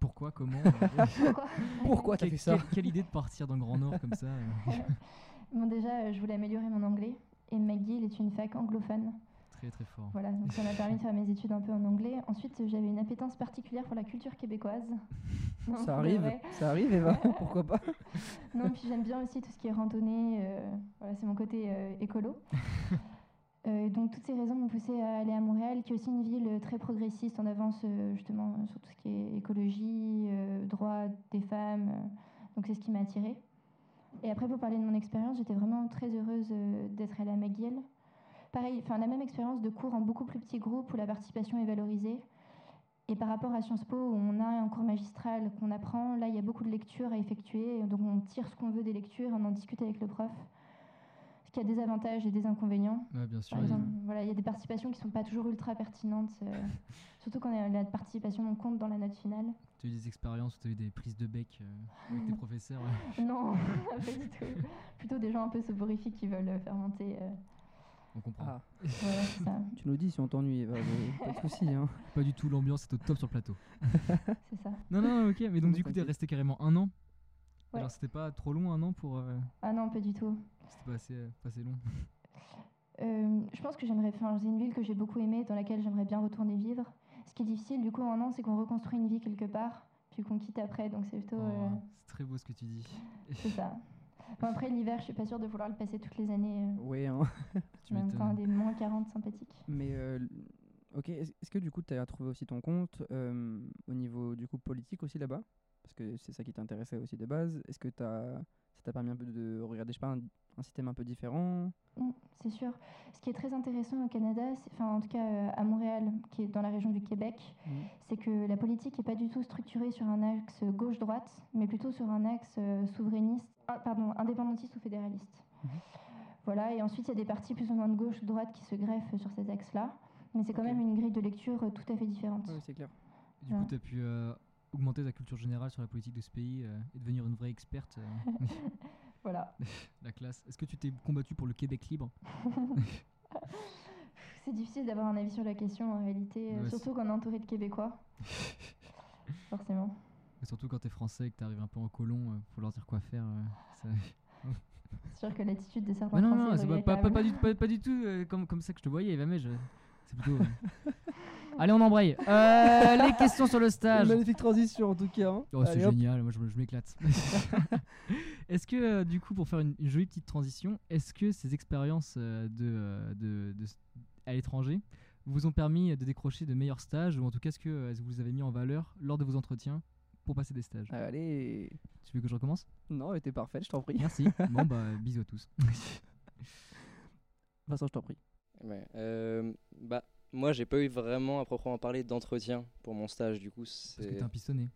S1: Pourquoi Comment euh,
S2: Pourquoi?
S4: Pourquoi t'as
S1: quelle-
S4: fait ça?
S1: quelle, quelle idée de partir dans le Grand Nord comme ça euh,
S2: Bon, déjà, euh, je voulais améliorer mon anglais. Et McGill est une fac anglophone.
S1: Très très fort.
S2: Voilà, donc ça m'a permis de faire mes études un peu en anglais. Ensuite, j'avais une appétence particulière pour la culture québécoise. Non,
S4: Ça arrive, ça arrive, Eva. Pourquoi pas?
S2: Non, puis j'aime bien aussi tout ce qui est randonnée. euh, voilà, c'est mon côté euh, écolo. Euh, donc toutes ces raisons m'ont poussé à aller à Montréal, qui est aussi une ville très progressiste en avance justement sur tout ce qui est écologie, droits des femmes. donc c'est ce qui m'a attirée. Et après, pour parler de mon expérience, j'étais vraiment très heureuse euh, d'être à McGill. Pareil, enfin la même expérience de cours en beaucoup plus petits groupes où la participation est valorisée. Et par rapport à Sciences Po, où on a un cours magistral qu'on apprend, là, il y a beaucoup de lectures à effectuer. Donc, on tire ce qu'on veut des lectures, on en discute avec le prof. Qui a des avantages et des inconvénients.
S1: Ouais, bien sûr.
S2: Par exemple, voilà, il y a des participations qui ne sont pas toujours ultra pertinentes, euh, surtout quand la participation on compte dans la note finale.
S1: Tu as eu des expériences où tu as eu des prises de bec euh, avec tes professeurs ouais.
S2: Non, pas du tout. Plutôt des gens un peu soporifiques qui veulent faire monter. euh,
S1: On comprend.
S4: Ah,
S2: ouais, c'est ça.
S4: tu nous dis si on t'ennuie, mais pas de soucis. Hein.
S1: Pas du tout, l'ambiance est au top sur le plateau.
S2: c'est ça.
S1: Non, non, ok, mais donc du coup, t'es
S4: t'inquiète.
S1: resté carrément un an?
S2: Ouais.
S1: Alors, c'était pas trop long, un an pour. euh,
S2: Ah non, pas du tout.
S1: C'était pas assez, pas assez long.
S2: Euh, je pense que j'aimerais faire. C'est une ville que j'ai beaucoup aimée, dans laquelle j'aimerais bien retourner vivre. Ce qui est difficile, du coup, en un an, c'est qu'on reconstruit une vie quelque part, puis qu'on quitte après. Donc c'est plutôt. euh,
S1: Oh, c'est très beau ce que tu dis.
S2: c'est ça. Bon, après, l'hiver, je suis pas sûre de vouloir le passer toutes les années. euh,
S4: Ouais, hein.
S1: Tu
S2: en même temps, des moins 40 sympathiques.
S4: Mais euh, ok, est-ce que du coup tu as trouvé aussi ton compte euh, au niveau du coup politique aussi là-bas? Parce que c'est ça qui t'intéressait aussi de base. Est-ce que t'as- ça t'a permis un peu de regarder, je sais pas, un, un système un peu différent?
S2: C'est sûr. Ce qui est très intéressant au Canada, enfin en tout cas euh, à Montréal, qui est dans la région du Québec, c'est que la politique n'est pas du tout structurée sur un axe gauche-droite, mais plutôt sur un axe euh, souverainiste, ah, pardon, indépendantiste ou fédéraliste.
S4: Mhm.
S2: Voilà, et ensuite il y a des partis plus ou moins de gauche-droite qui se greffent sur ces axes-là, mais c'est quand même une grille de lecture euh, tout à fait différente.
S4: Oui, c'est clair.
S1: Du coup, tu as pu euh, augmenter ta culture générale sur la politique de ce pays euh, et devenir une vraie experte. euh,
S2: Voilà,
S1: la classe. Est-ce que tu t'es combattu pour le Québec libre?
S2: C'est difficile d'avoir un avis sur la question en réalité,
S1: Ouais,
S2: surtout quand on est entouré de Québécois. Forcément.
S1: Et Surtout quand t'es français et que t'arrives un peu en colon, faut leur dire quoi faire. euh, ça-
S2: C'est sûr que l'attitude de certains
S1: Mais non,
S2: Français
S1: non,
S2: est
S1: c'est pas, du, pas, pas du tout euh, comme, comme ça que je te voyais, Eva, mais je- Allez, on embraye. Euh, les questions sur le stage.
S4: Magnifique transition en tout cas. hein.
S1: Oh, c'est génial, moi je, m'éclate. est-ce que, euh, du coup, pour faire une, une jolie petite transition, est-ce que ces expériences euh, de, euh, de, de s- à l'étranger vous ont permis de décrocher de meilleurs stages ou en tout cas est-ce que est-ce que vous avez mis en valeur lors de vos entretiens pour passer des stages?
S4: Allez.
S1: Tu veux que je recommence?
S4: Non, t'es parfaite, je t'en prie.
S1: Merci. bon, bah, bisous à tous.
S4: Vincent, je t'en prie.
S3: Ouais, euh, bah, moi, j'ai pas eu vraiment à proprement parler d'entretien pour mon stage, du coup,
S1: Parce que
S3: c'est
S1: t'es un pistonné.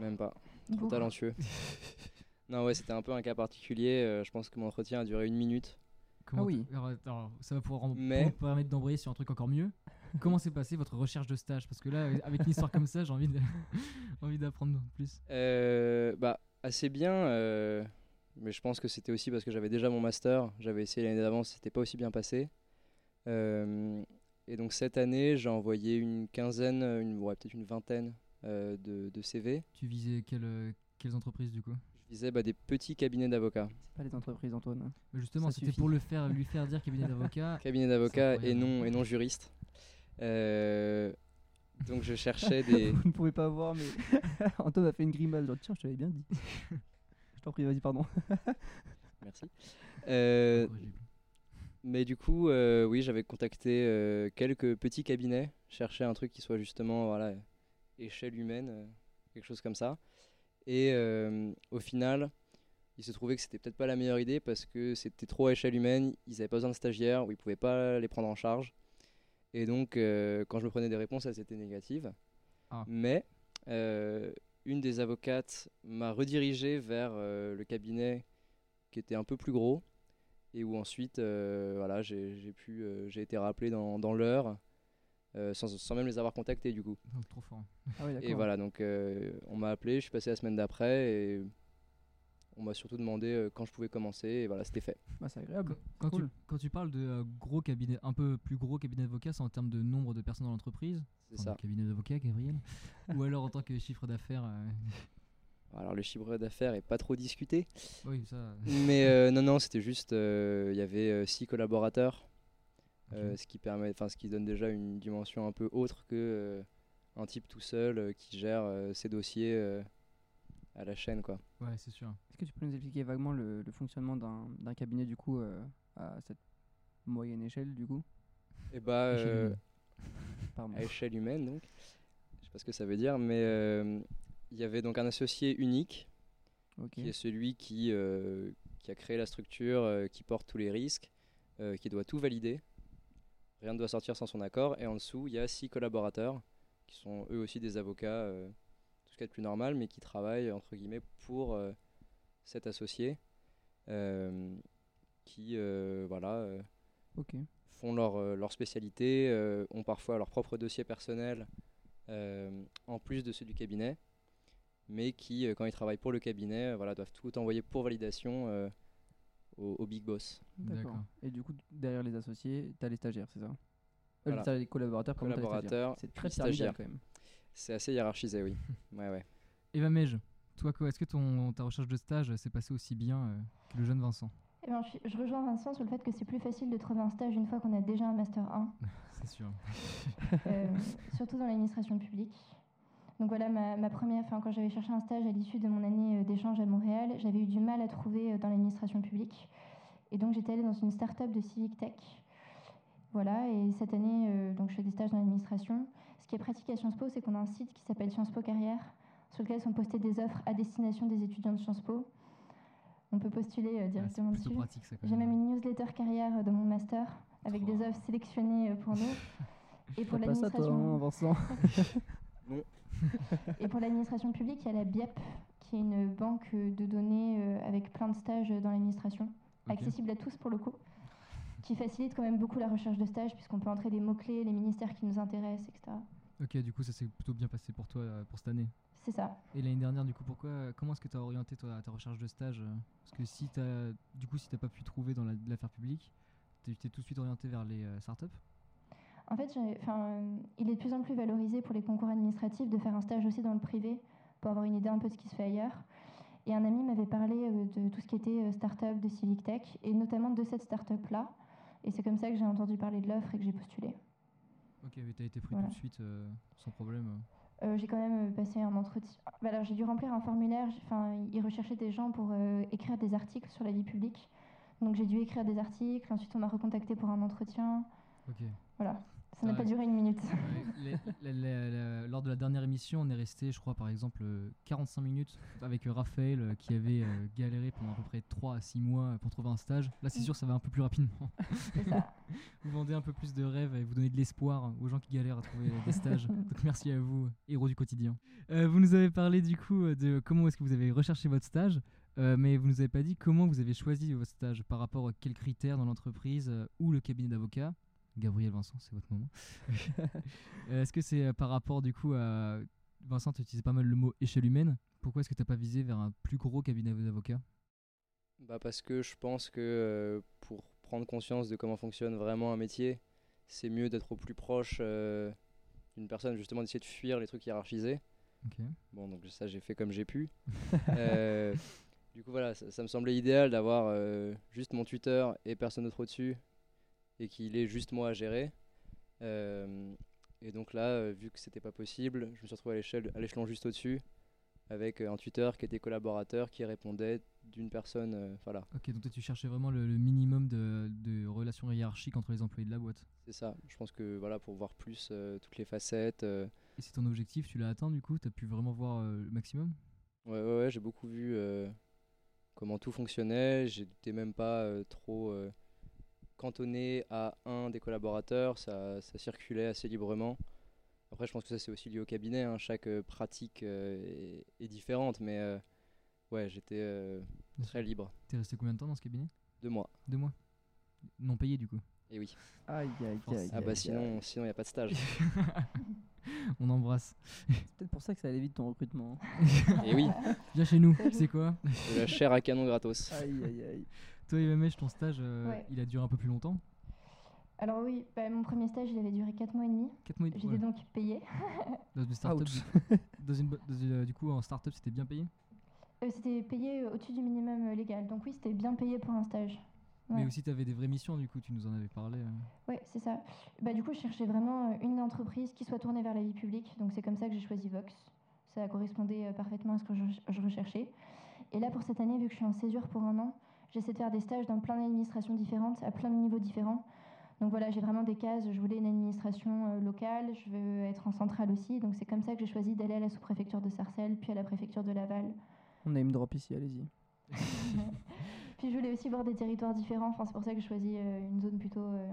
S3: même pas trop talentueux. non, ouais, c'était un peu un cas particulier. euh, je pense que mon entretien a duré une minute.
S1: Comment
S4: Ah oui.
S1: t- alors, alors, ça va pouvoir
S3: Mais-
S1: pour- permettre d'embrayer sur un truc encore mieux. Comment s'est passée votre recherche de stage? Parce que là, avec une histoire comme ça, j'ai envie de- envie d'apprendre plus.
S3: Euh, bah, assez bien, euh, mais je pense que c'était aussi parce que j'avais déjà mon master. J'avais essayé l'année d'avant, c'était pas aussi bien passé. Euh, et donc cette année, j'ai envoyé une quinzaine, une, ouais, peut-être une vingtaine euh, de, de CV.
S1: Tu visais quelle, quelles entreprises du coup?
S3: Je visais bah, des petits cabinets d'avocats.
S4: C'est pas les entreprises, Antoine.
S1: Bah, Justement, c'était pour le faire, lui faire dire cabinet d'avocat.
S3: Cabinet d'avocats et non, et non juristes. Euh, donc je cherchais des...
S4: Vous ne pouvez pas voir, mais Antoine a fait une grimace. Genre, tiens, je te l'avais bien dit. je t'en prie, vas-y, pardon.
S3: Merci. Euh. Mais du coup, euh, oui, j'avais contacté euh, quelques petits cabinets, chercher un truc qui soit justement, voilà, échelle humaine, euh, quelque chose comme ça. Et au final, il se trouvait que c'était peut-être pas la meilleure idée parce que c'était trop à échelle humaine, ils n'avaient pas besoin de stagiaires, ou ils pouvaient pas les prendre en charge. Et donc, quand je me prenais des réponses, elles étaient négatives.
S1: Ah.
S3: Mais une des avocates m'a redirigé vers le cabinet qui était un peu plus gros et où ensuite euh, voilà j'ai j'ai pu euh, j'ai été rappelé dans, dans l'heure euh, sans, sans même les avoir contactés du coup
S1: Donc, trop fort.
S4: Ah oui,
S3: et voilà donc euh, on m'a appelé je suis passé la semaine d'après et on m'a surtout demandé euh, quand je pouvais commencer et voilà c'était fait
S4: Bah, c'est agréable.
S1: Quand,
S4: Cool.
S1: tu, quand tu parles de euh, gros cabinet, un peu plus gros cabinet d'avocats, c'est en termes de nombre de personnes dans l'entreprise
S3: c'est
S1: Enfin,
S3: ça
S1: cabinet d'avocats, Gabriel Ou alors en tant que chiffre d'affaires euh,
S3: alors le chiffre d'affaires est pas trop discuté
S1: Oui, ça.
S3: mais euh, non non c'était juste euh, il y avait euh, six collaborateurs euh, ce qui permet enfin ce qui donne déjà une dimension un peu autre que euh, un type tout seul euh, qui gère euh, ses dossiers euh, à la chaîne quoi
S1: Ouais, c'est sûr.
S4: Est-ce que tu peux nous expliquer vaguement le, le fonctionnement d'un d'un cabinet, du coup, euh, à cette moyenne échelle, du coup?
S3: Et bah
S1: Échelle
S3: euh,
S1: humaine.
S4: Pardon.
S3: à échelle humaine donc je sais pas ce que ça veut dire mais euh, il y avait donc un associé unique qui est celui qui, euh, qui a créé la structure, euh, qui porte tous les risques, euh, qui doit tout valider. Rien ne doit sortir sans son accord. Et en dessous, il y a six collaborateurs qui sont eux aussi des avocats, tout ce qu'il y a de plus normal, mais qui travaillent entre guillemets pour cet associé, qui voilà, font leur, leur spécialité, ont parfois leur propre dossier personnel en plus de ceux du cabinet, mais qui, euh, quand ils travaillent pour le cabinet, euh, voilà, doivent tout envoyer pour validation euh, au, au big boss.
S4: D'accord. Et du coup, derrière les associés, t'as les stagiaires, c'est ça Euh,
S3: Voilà.
S4: T'as les collaborateurs.
S3: Collaborateurs,
S4: C'est très
S3: stagiaires.
S4: quand même.
S3: C'est assez hiérarchisé, oui. ouais, ouais.
S1: Eva Mej, toi, est-ce que ton, ta recherche de stage s'est passée aussi bien euh, que le jeune Vincent?
S2: Eh ben, je, rejoins Vincent sur le fait que c'est plus facile de trouver un stage une fois qu'on a déjà un Master 1.
S1: C'est sûr.
S2: euh, surtout dans l'administration publique. Donc voilà, ma, ma première, enfin, quand j'avais cherché un stage à l'issue de mon année euh, d'échange à Montréal, j'avais eu du mal à trouver euh, dans l'administration publique. Et donc j'étais allée dans une start-up de Civic Tech. Voilà, et cette année, euh, donc je fais des stages dans l'administration. Ce qui est pratique à Sciences Po, c'est qu'on a un site qui s'appelle Sciences Po Carrière, sur lequel sont postées des offres à destination des étudiants de Sciences Po. On peut postuler euh,
S1: Ah, c'est
S2: directement
S1: plutôt
S2: dessus.
S1: pratique ça.
S2: J'ai
S1: même.
S2: une newsletter carrière dans mon master avec
S1: Trop
S2: des offres sélectionnées pour nous. Et pour
S4: T'as pas ça, toi,
S2: l'administration
S4: hein, Vincent
S2: et pour l'administration publique, il y a la BIEP, qui est une banque euh, de données euh, avec plein de stages dans l'administration, accessible à tous pour le coup, qui facilite quand même beaucoup la recherche de stages puisqu'on peut entrer des mots-clés, les ministères qui nous intéressent, etc.
S1: Ok, du coup, ça s'est plutôt bien passé pour toi euh, pour cette année.
S2: C'est ça.
S1: Et l'année dernière, du coup, pourquoi, comment est-ce que tu as orienté toi, ta recherche de stage euh, Parce que si du coup, si t'as pas pu trouver dans la- l'affaire publique, tu t'es tout de suite orienté vers les euh, startups
S2: En fait, enfin, il est de plus en plus valorisé pour les concours administratifs de faire un stage aussi dans le privé pour avoir une idée un peu de ce qui se fait ailleurs. Et un ami m'avait parlé euh, de tout ce qui était euh, start-up de Civic Tech et notamment de cette start-up-là. Et c'est comme ça que j'ai entendu parler de l'offre et que j'ai postulé.
S1: Ok, mais t'as été pris
S2: Voilà.
S1: tout de suite euh, sans problème. euh.
S2: J'ai quand même passé un entretien. Bah, alors j'ai dû remplir un formulaire. Enfin, ils recherchaient des gens pour euh, écrire des articles sur la vie publique. Donc j'ai dû écrire des articles. Ensuite, on m'a recontacté pour un entretien.
S1: Ok.
S2: Voilà. Ça n'a pas duré une minute.
S1: Ouais, les- les- les- les- lors de la dernière émission, on est resté, je crois, par exemple, euh, 45 minutes avec euh, Raphaël euh, qui avait euh, galéré pendant à peu près 3 à 6 mois pour trouver un stage. Là, c'est sûr, ça va un peu plus rapidement.
S2: Ça.
S1: Vous vendez un peu plus de rêves et vous donnez de l'espoir aux gens qui galèrent à trouver des stages. Donc merci à vous, héros du quotidien. Euh, vous nous avez parlé du coup euh, de comment est-ce que vous avez recherché votre stage, euh, mais vous nous avez pas dit comment vous avez choisi votre stage, par rapport à quels critères dans l'entreprise euh, ou le cabinet d'avocat. Gabriel Vincent, c'est votre moment. Euh, est-ce que c'est euh, par rapport du coup à... Vincent, tu utilises pas mal le mot échelle humaine. Pourquoi est-ce que tu n'as pas visé vers un plus gros cabinet d'avocats?
S3: Bah parce que je pense que euh, pour prendre conscience de comment fonctionne vraiment un métier, c'est mieux d'être au plus proche euh, d'une personne, justement d'essayer de fuir les trucs hiérarchisés. Bon, donc ça j'ai fait comme j'ai pu. Euh, du coup voilà, ça, ça me semblait idéal d'avoir euh, juste mon tuteur et personne d'autre au-dessus et qu'il ait juste moi à gérer. Euh, et donc là, euh, vu que c'était pas possible, je me suis retrouvé à l'échelle, à l'échelon juste au-dessus avec euh, un tuteur qui était collaborateur qui répondait d'une personne. euh, voilà,
S1: Ok, donc toi tu cherchais vraiment le, le minimum de, de relations hiérarchiques entre les employés de la boîte.
S3: c'est ça. Je pense que voilà, pour voir plus euh, toutes les facettes. euh,
S1: Et c'est ton objectif, tu l'as atteint du coup? Tu as pu vraiment voir le maximum?
S3: Ouais, ouais, ouais, j'ai beaucoup vu comment tout fonctionnait. J'étais même pas trop cantonné à un des collaborateurs. Ça, ça circulait assez librement. Après, je pense que ça, c'est aussi lié au cabinet. hein. Chaque euh, pratique euh, est, est différente. Mais euh, ouais, j'étais euh, très libre.
S1: T'es resté combien de temps dans ce cabinet?
S3: Deux mois.
S1: Deux mois? Non payé du coup?
S3: Et oui.
S4: Aïe, aïe, aïe.
S3: Ah bah
S4: aïe.
S3: sinon, sinon il n'y a pas de stage.
S1: On embrasse.
S4: C'est peut-être pour ça que ça allait vite ton recrutement.
S3: Et oui,
S1: Viens chez nous, c'est quoi?
S3: De la chair à canon gratos.
S4: Aïe, aïe, aïe.
S1: Toi Ivamesh, ton stage, euh,
S2: Ouais.
S1: il a duré un peu plus longtemps
S2: Alors oui, bah, mon premier stage, il avait duré 4 mois et demi.
S1: 4 mois et
S2: J'étais
S1: ouais.
S2: donc payée.
S1: Dans une startup, dans une, bo- dans une- euh, du coup en startup c'était bien payé
S2: Euh, c'était payé au-dessus du minimum euh, légal. Donc oui, c'était bien payé pour un stage.
S1: Mais aussi tu avais des vraies missions du coup, tu nous en avais parlé. euh.
S2: Ouais, c'est ça. Bah, du coup, je cherchais vraiment une entreprise qui soit tournée vers la vie publique. Donc, c'est comme ça que j'ai choisi Vox. Ça correspondait parfaitement à ce que je, je recherchais. Et là, pour cette année, vu que je suis en césure pour un an, j'essaie de faire des stages dans plein d'administrations différentes, à plein de niveaux différents. Donc voilà, j'ai vraiment des cases. Je voulais une administration euh, locale, je veux être en centrale aussi. Donc, c'est comme ça que j'ai choisi d'aller à la sous-préfecture de Sarcelles, puis à la préfecture de Laval.
S4: On name drop ici, allez-y.
S2: puis, je voulais aussi voir des territoires différents. Enfin, c'est pour ça que j'ai choisi euh, une zone plutôt, euh,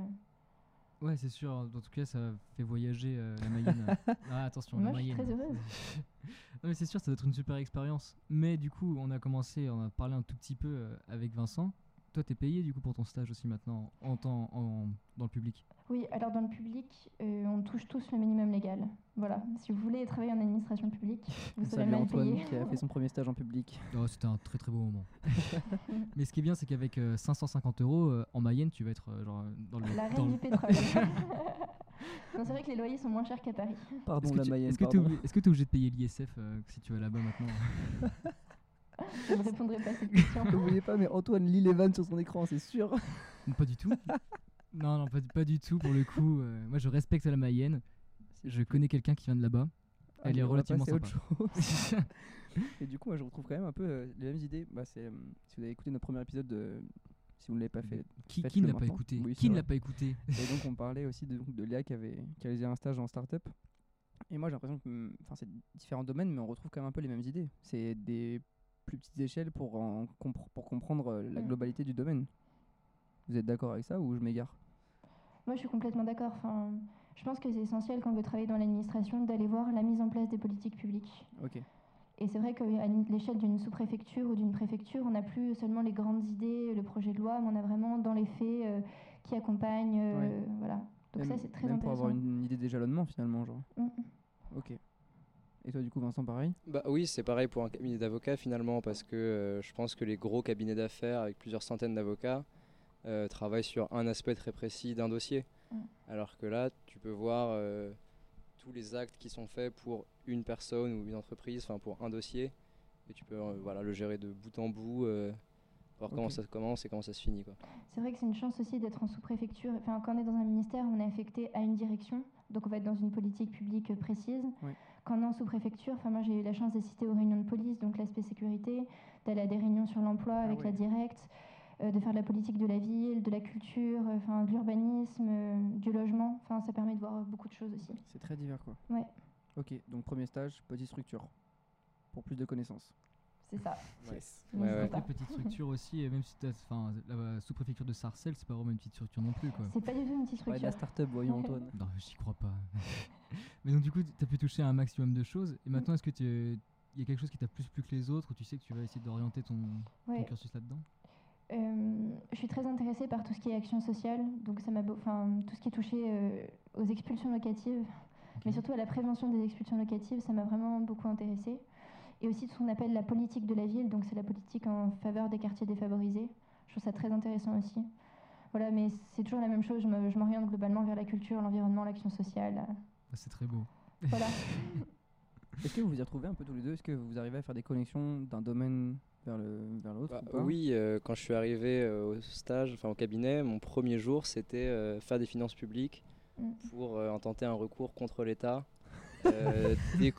S1: Ouais, c'est sûr. En tout cas, ça fait voyager euh, la Mayenne. ah, attention,
S2: Moi,
S1: la
S2: je suis
S1: Mayenne.
S2: très heureuse.
S1: non, mais c'est sûr, ça doit être une super expérience. Mais du coup, on a commencé, on a parlé un tout petit peu euh, avec Vincent. Toi, t'es payé du coup pour ton stage aussi maintenant en temps, en, dans le public.
S2: Oui, alors dans le public, euh, on touche tous le minimum légal. Voilà, si vous voulez travailler en administration publique, vous serez mal
S4: Antoine
S2: payé.
S4: qui a fait son premier stage en public.
S1: Oh, C'était un très très beau moment. mais ce qui est bien, c'est qu'avec euh, 550 euros euh, en Mayenne, tu vas être euh, genre euh, dans le.
S2: La
S1: dans
S2: reine
S1: le-
S2: du pétrole. non, c'est vrai que les loyers sont moins chers qu'à Paris.
S4: Pardon
S1: Est-ce que
S4: la
S1: tu
S4: Mayenne.
S1: est-ce que est-ce que t'es obligé de payer l'ISF euh, si tu vas là-bas maintenant
S2: Je ne répondrai pas à cette question.
S4: Vous voyez pas, mais Antoine lit les vannes sur son écran, c'est sûr.
S1: Non, Pas du tout. non, non, pas, du- pas du tout pour le coup. euh, moi, je respecte la Mayenne. Je connais quelqu'un qui vient de là-bas. Elle
S4: Allez,
S1: est relativement
S4: à autre
S1: sympa.
S4: chose. Et du coup, moi, je retrouve quand même un peu euh, les mêmes idées. Bah, c'est, euh, si vous avez écouté notre premier épisode, de- si vous ne l'avez pas fait.
S1: qui qui ne l'a pas écouté
S4: Oui,
S1: Qui ne l'a pas écouté
S4: Et donc, on parlait aussi de, donc, de Léa qui avait qui réalisé un stage en start-up. Et moi, j'ai l'impression que hum, enfin, c'est différents domaines, mais on retrouve quand même un peu les mêmes idées. C'est des plus petites échelles pour, en compre- pour comprendre euh, la
S2: Mm.
S4: globalité du domaine. Vous êtes d'accord avec ça ou je m'égare?
S2: Moi, je suis complètement d'accord. Enfin, je pense que c'est essentiel quand on veut travailler dans l'administration d'aller voir la mise en place des politiques publiques.
S4: Ok.
S2: Et c'est vrai qu'à l'échelle d'une sous-préfecture ou d'une préfecture, on n'a plus seulement les grandes idées, le projet de loi, mais on a vraiment dans les faits euh, qui accompagne. euh. Voilà. Donc
S4: même,
S2: ça, c'est très
S4: même pour
S2: intéressant.
S4: avoir une, idée d'éjalonnement finalement, genre.
S2: Mm, mm.
S4: Ok. Et toi, du coup, Vincent, pareil
S3: Bah oui, c'est pareil pour un cabinet d'avocats finalement, parce que euh, je pense que les gros cabinets d'affaires avec plusieurs centaines d'avocats euh, travaillent sur un aspect très précis d'un dossier.
S2: Mm.
S3: Alors que là, tu peux voir euh, tous les actes qui sont faits pour une personne ou une entreprise, enfin pour un dossier, et tu peux euh, voilà, le gérer de bout en bout, euh, voir comment ça commence et comment ça se finit. Quoi.
S2: C'est vrai que c'est une chance aussi d'être en sous-préfecture. Enfin, quand on est dans un ministère, on est affecté à une direction, donc on va être dans une politique publique précise.
S4: Oui.
S2: Quand en sous-préfecture, enfin, moi j'ai eu la chance d'assister aux réunions de police, donc l'aspect sécurité, d'aller à des réunions sur l'emploi avec
S4: ouais.
S2: la directe, euh, de faire de la politique de la ville, de la culture, euh, enfin, de l'urbanisme, euh, du logement. Enfin, ça permet de voir beaucoup de choses aussi.
S4: C'est très divers, quoi.
S2: Ouais.
S4: Ok, donc premier stage, petite structure. Pour plus de connaissances.
S2: C'est ça.
S4: Yes.
S3: Ouais, ouais.
S2: pas.
S1: Après, petite structure aussi, et même si enfin, la sous-préfecture de Sarcelles, c'est pas vraiment une petite structure non plus.
S2: C'est pas du tout une petite
S4: Ouais, de la
S2: structure.
S4: start-up, voyons Antoine.
S1: Non, j'y crois pas. Mais donc du coup, t'as pu toucher à un maximum de choses. Et maintenant, est-ce que tu, il y a quelque chose qui t'a plus plu que les autres, ou tu sais que tu vas essayer d'orienter ton, ton
S2: Ouais.
S1: cursus là-dedans?
S2: Euh, je suis très intéressée par tout ce qui est action sociale, donc ça m'a, beau- enfin tout ce qui est touché euh, aux expulsions locatives, mais surtout à la prévention des expulsions locatives, ça m'a vraiment beaucoup intéressée. Et aussi tout ce qu'on appelle la politique de la ville, donc c'est la politique en faveur des quartiers défavorisés. Je trouve ça très intéressant aussi. Voilà, mais c'est toujours la même chose. Je, m'oriente globalement vers la culture, l'environnement, l'action sociale.
S1: Ah, C'est très beau.
S2: Voilà.
S4: Est-ce que vous vous y retrouvez un peu tous les deux? Est-ce que vous arrivez à faire des connexions d'un domaine vers le vers l'autre
S3: Bah, oui, euh, quand je suis arrivé euh, au stage, enfin au cabinet, mon premier jour, c'était euh, faire des finances publiques
S2: Mm.
S3: pour euh, intenter un recours contre l'État euh, des.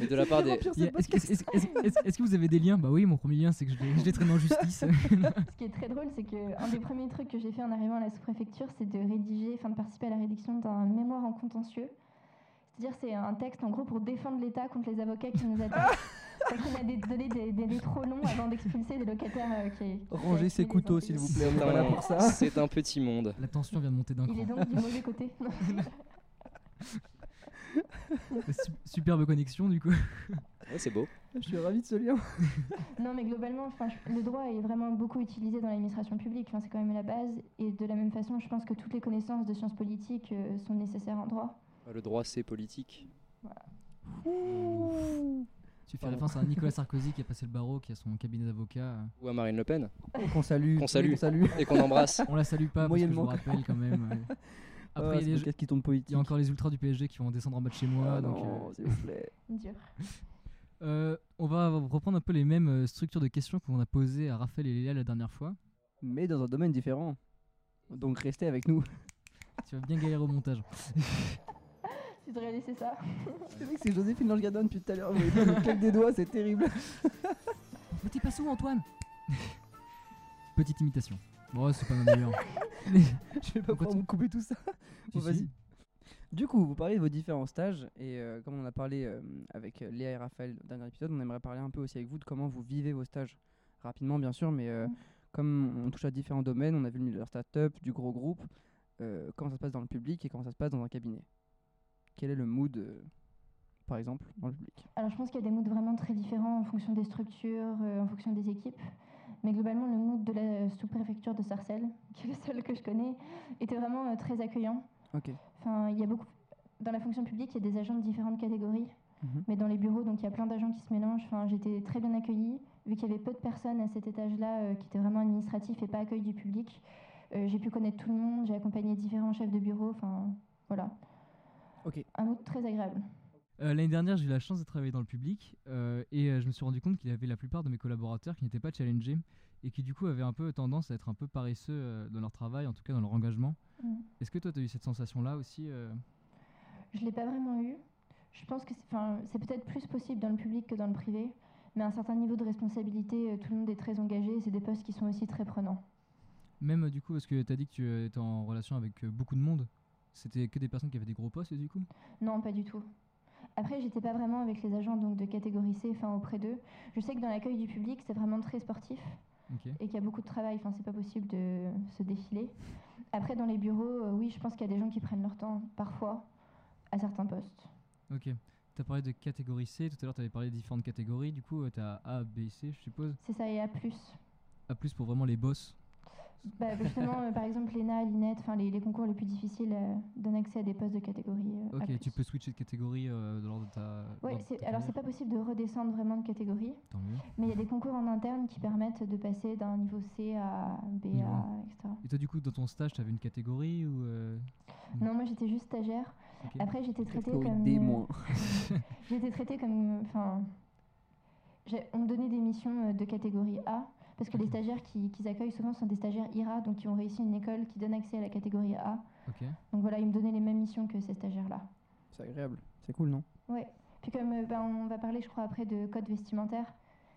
S3: Mais de la part des.
S1: Est-ce que, vous avez des liens? Bah oui, mon premier lien, c'est que je l'ai, traîné en justice.
S2: Ce qui est très drôle, c'est qu'un des premiers trucs que j'ai fait en arrivant à la sous-préfecture, c'est de rédiger, enfin de participer à la rédaction d'un mémoire en contentieux. C'est-à-dire, c'est un texte en gros pour défendre l'État contre les avocats qui nous attaquent. Parce qu'on a des- donné des délais trop longs avant d'expulser des locataires euh, qui.
S4: Rangez ses couteaux, s'il vous plaît. On est
S3: C'est
S4: pas là
S3: un-
S4: pour ça.
S3: C'est un petit monde.
S1: La tension vient de monter d'un
S2: Il est
S1: cran.
S2: donc du mauvais côté.
S1: Su- Superbe connexion, du coup.
S3: Ouais, c'est beau.
S4: Je suis ravi de ce lien.
S2: non, mais globalement, enfin, je- le droit est vraiment beaucoup utilisé dans l'administration publique. Enfin, c'est quand même la base. Et de la même façon, je pense que toutes les connaissances de sciences politiques euh, sont nécessaires en droit.
S3: Le droit, c'est politique.
S1: Tu fais
S4: Pardon.
S1: référence à Nicolas Sarkozy qui a passé le barreau, qui a son cabinet d'avocat.
S3: Ou à Marine Le Pen.
S4: Qu'on salue.
S3: Qu'on salue.
S4: Qu'on salue.
S3: Et qu'on embrasse.
S1: On la salue pas, parce que je vous
S4: Moyennement.
S1: rappelle quand même. Après,
S4: Ah,
S1: il y a
S4: qui tombe
S1: il
S4: politique.
S1: y a encore les ultras du PSG qui vont descendre en bas de chez moi.
S4: Ah
S1: donc,
S4: non,
S1: euh,
S4: s'il vous plaît.
S2: Dur.
S1: euh, on va reprendre un peu les mêmes euh, structures de questions qu'on a posées à Raphaël et Léa la dernière fois.
S4: Mais dans un domaine différent. Donc restez avec nous.
S1: Tu vas bien galérer au montage.
S2: Tu devrais laisser ça.
S4: C'est vrai que c'est Joséphine Lange Gadon depuis tout à l'heure. Le claque des doigts, c'est terrible.
S1: Mais t'es pas sous, Antoine Petite imitation. Bon, c'est pas ma meilleure.
S4: Je vais pas pouvoir me couper tout ça.
S1: Si,
S4: Bon,
S1: si.
S4: vas-y. Du coup, vous parlez de vos différents stages et euh, comme on a parlé euh, avec euh, Léa et Raphaël au dernier épisode, on aimerait parler un peu aussi avec vous de comment vous vivez vos stages. Rapidement, bien sûr, mais euh, comme on touche à différents domaines, on a vu le milieu de la start-up, du gros groupe, euh, comment ça se passe dans le public et comment ça se passe dans un cabinet Quel est le mood, euh, par exemple, dans le public?
S2: Alors je pense qu'il y a des moods vraiment très différents en fonction des structures, euh, en fonction des équipes. Mais globalement, le mood de la sous-préfecture de Sarcelles, qui est le seul que je connais, était vraiment euh, très accueillant. Enfin, il y a beaucoup... Dans la fonction publique, il y a des agents de différentes catégories.
S4: Mhm.
S2: Mais dans les bureaux, donc il y a plein d'agents qui se mélangent. Enfin, j'étais très bien accueillie. Vu qu'il y avait peu de personnes à cet étage-là euh, qui étaient vraiment administratifs et pas accueil du public, euh, j'ai pu connaître tout le monde. J'ai accompagné différents chefs de bureau. Enfin, voilà. Un mood très agréable.
S1: Euh, L'année dernière, j'ai eu la chance de travailler dans le public euh, et euh, je me suis rendu compte qu'il y avait la plupart de mes collaborateurs qui n'étaient pas challengés et qui du coup avaient un peu tendance à être un peu paresseux dans leur travail, en tout cas dans leur engagement.
S2: Mm.
S1: Est-ce que toi, tu as eu cette sensation-là aussi
S2: Je ne l'ai pas vraiment eu. Je pense que c'est peut-être plus possible dans le public que dans le privé. Mais à un certain niveau de responsabilité, tout le monde est très engagé. C'est des postes qui sont aussi très prenants.
S1: Même du coup, parce que tu as dit que tu étais en relation avec beaucoup de monde, c'était que des personnes qui avaient des gros postes du coup?
S2: Non, pas du tout. Après, j'étais pas vraiment avec les agents donc de catégorie C, enfin auprès d'eux. Je sais que dans l'accueil du public, c'est vraiment très sportif et qu'il y a beaucoup de travail. Enfin, c'est pas possible de se défiler. Après, dans les bureaux, euh, oui, je pense qu'il y a des gens qui prennent leur temps parfois à certains postes.
S1: Ok. Tu as parlé de catégorie C, tout à l'heure tu avais parlé de différentes catégories, du coup tu as A, B, C, je suppose.
S2: C'est ça et A+.
S1: A pour vraiment les boss.
S2: Bah, justement, euh, par exemple, l'ENA, l'INET, enfin les, les concours les plus difficiles euh, donnent accès à des postes de catégorie euh,
S1: Ok,
S2: A+.
S1: tu peux switcher de catégorie euh, lors de ta. Ta
S2: alors c'est pas possible de redescendre vraiment de catégorie,
S1: Tant mieux.
S2: mais il y a des concours en interne qui permettent de passer d'un niveau C à B,
S1: un.
S2: etc.
S1: Et toi, du coup, dans ton stage, tu avais une catégorie ou. euh,
S2: Non, moi j'étais juste stagiaire.
S1: ok.
S2: Après, j'étais traitée comme.
S4: D-.
S2: euh, J'ai été traitée comme. Enfin. j'ai- On me donnait des missions de catégorie A, parce que les stagiaires qui- qu'ils accueillent souvent sont des stagiaires IRA, donc qui ont réussi une école qui donne accès à la catégorie A. Donc voilà, ils me donnaient les mêmes missions que ces stagiaires-là.
S4: C'est agréable. C'est cool, non?
S2: Ouais. Puis comme euh, ben, on va parler, je crois, après de code vestimentaire.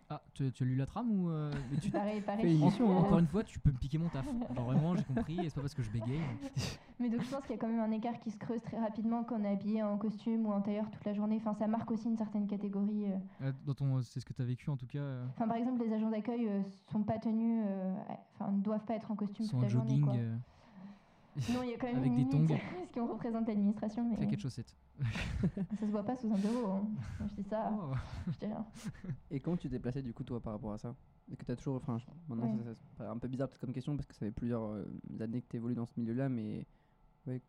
S1: Ah, tu, tu as lu la trame ou. euh, mais tu-
S2: Pareil, pareil.
S1: Encore une fois, tu peux me piquer mon taf. Genre vraiment, j'ai compris, et c'est pas parce que je bégaye.
S2: Mais donc je pense qu'il y a quand même un écart qui se creuse très rapidement quand on est habillé en costume ou en tailleur toute la journée. Enfin, ça marque aussi une certaine catégorie. euh.
S1: Euh, Dans ton, c'est ce que tu as vécu en tout cas. euh,
S2: Enfin, par exemple, les agents d'accueil sont pas tenus, enfin, ne doivent pas être en costume
S1: sont
S2: toute
S1: en
S2: la journée.
S1: jogging,
S2: Quoi. Non, il y a quand même
S1: avec
S2: une
S1: des tongs.
S2: parce qu'on représente l'administration, mais
S1: claquettes chaussettes.
S2: ça se voit pas sous un bureau. hein. Je dis ça,
S1: Oh.
S2: je dis rien.
S4: Et comment tu t'es placé du coup toi par rapport à ça? Et que tu as toujours, enfin maintenant
S2: Ouais.
S4: ça, ça- un peu bizarre peut-être comme question parce que ça fait plusieurs euh, années que tu évolues dans ce milieu-là, mais ouais,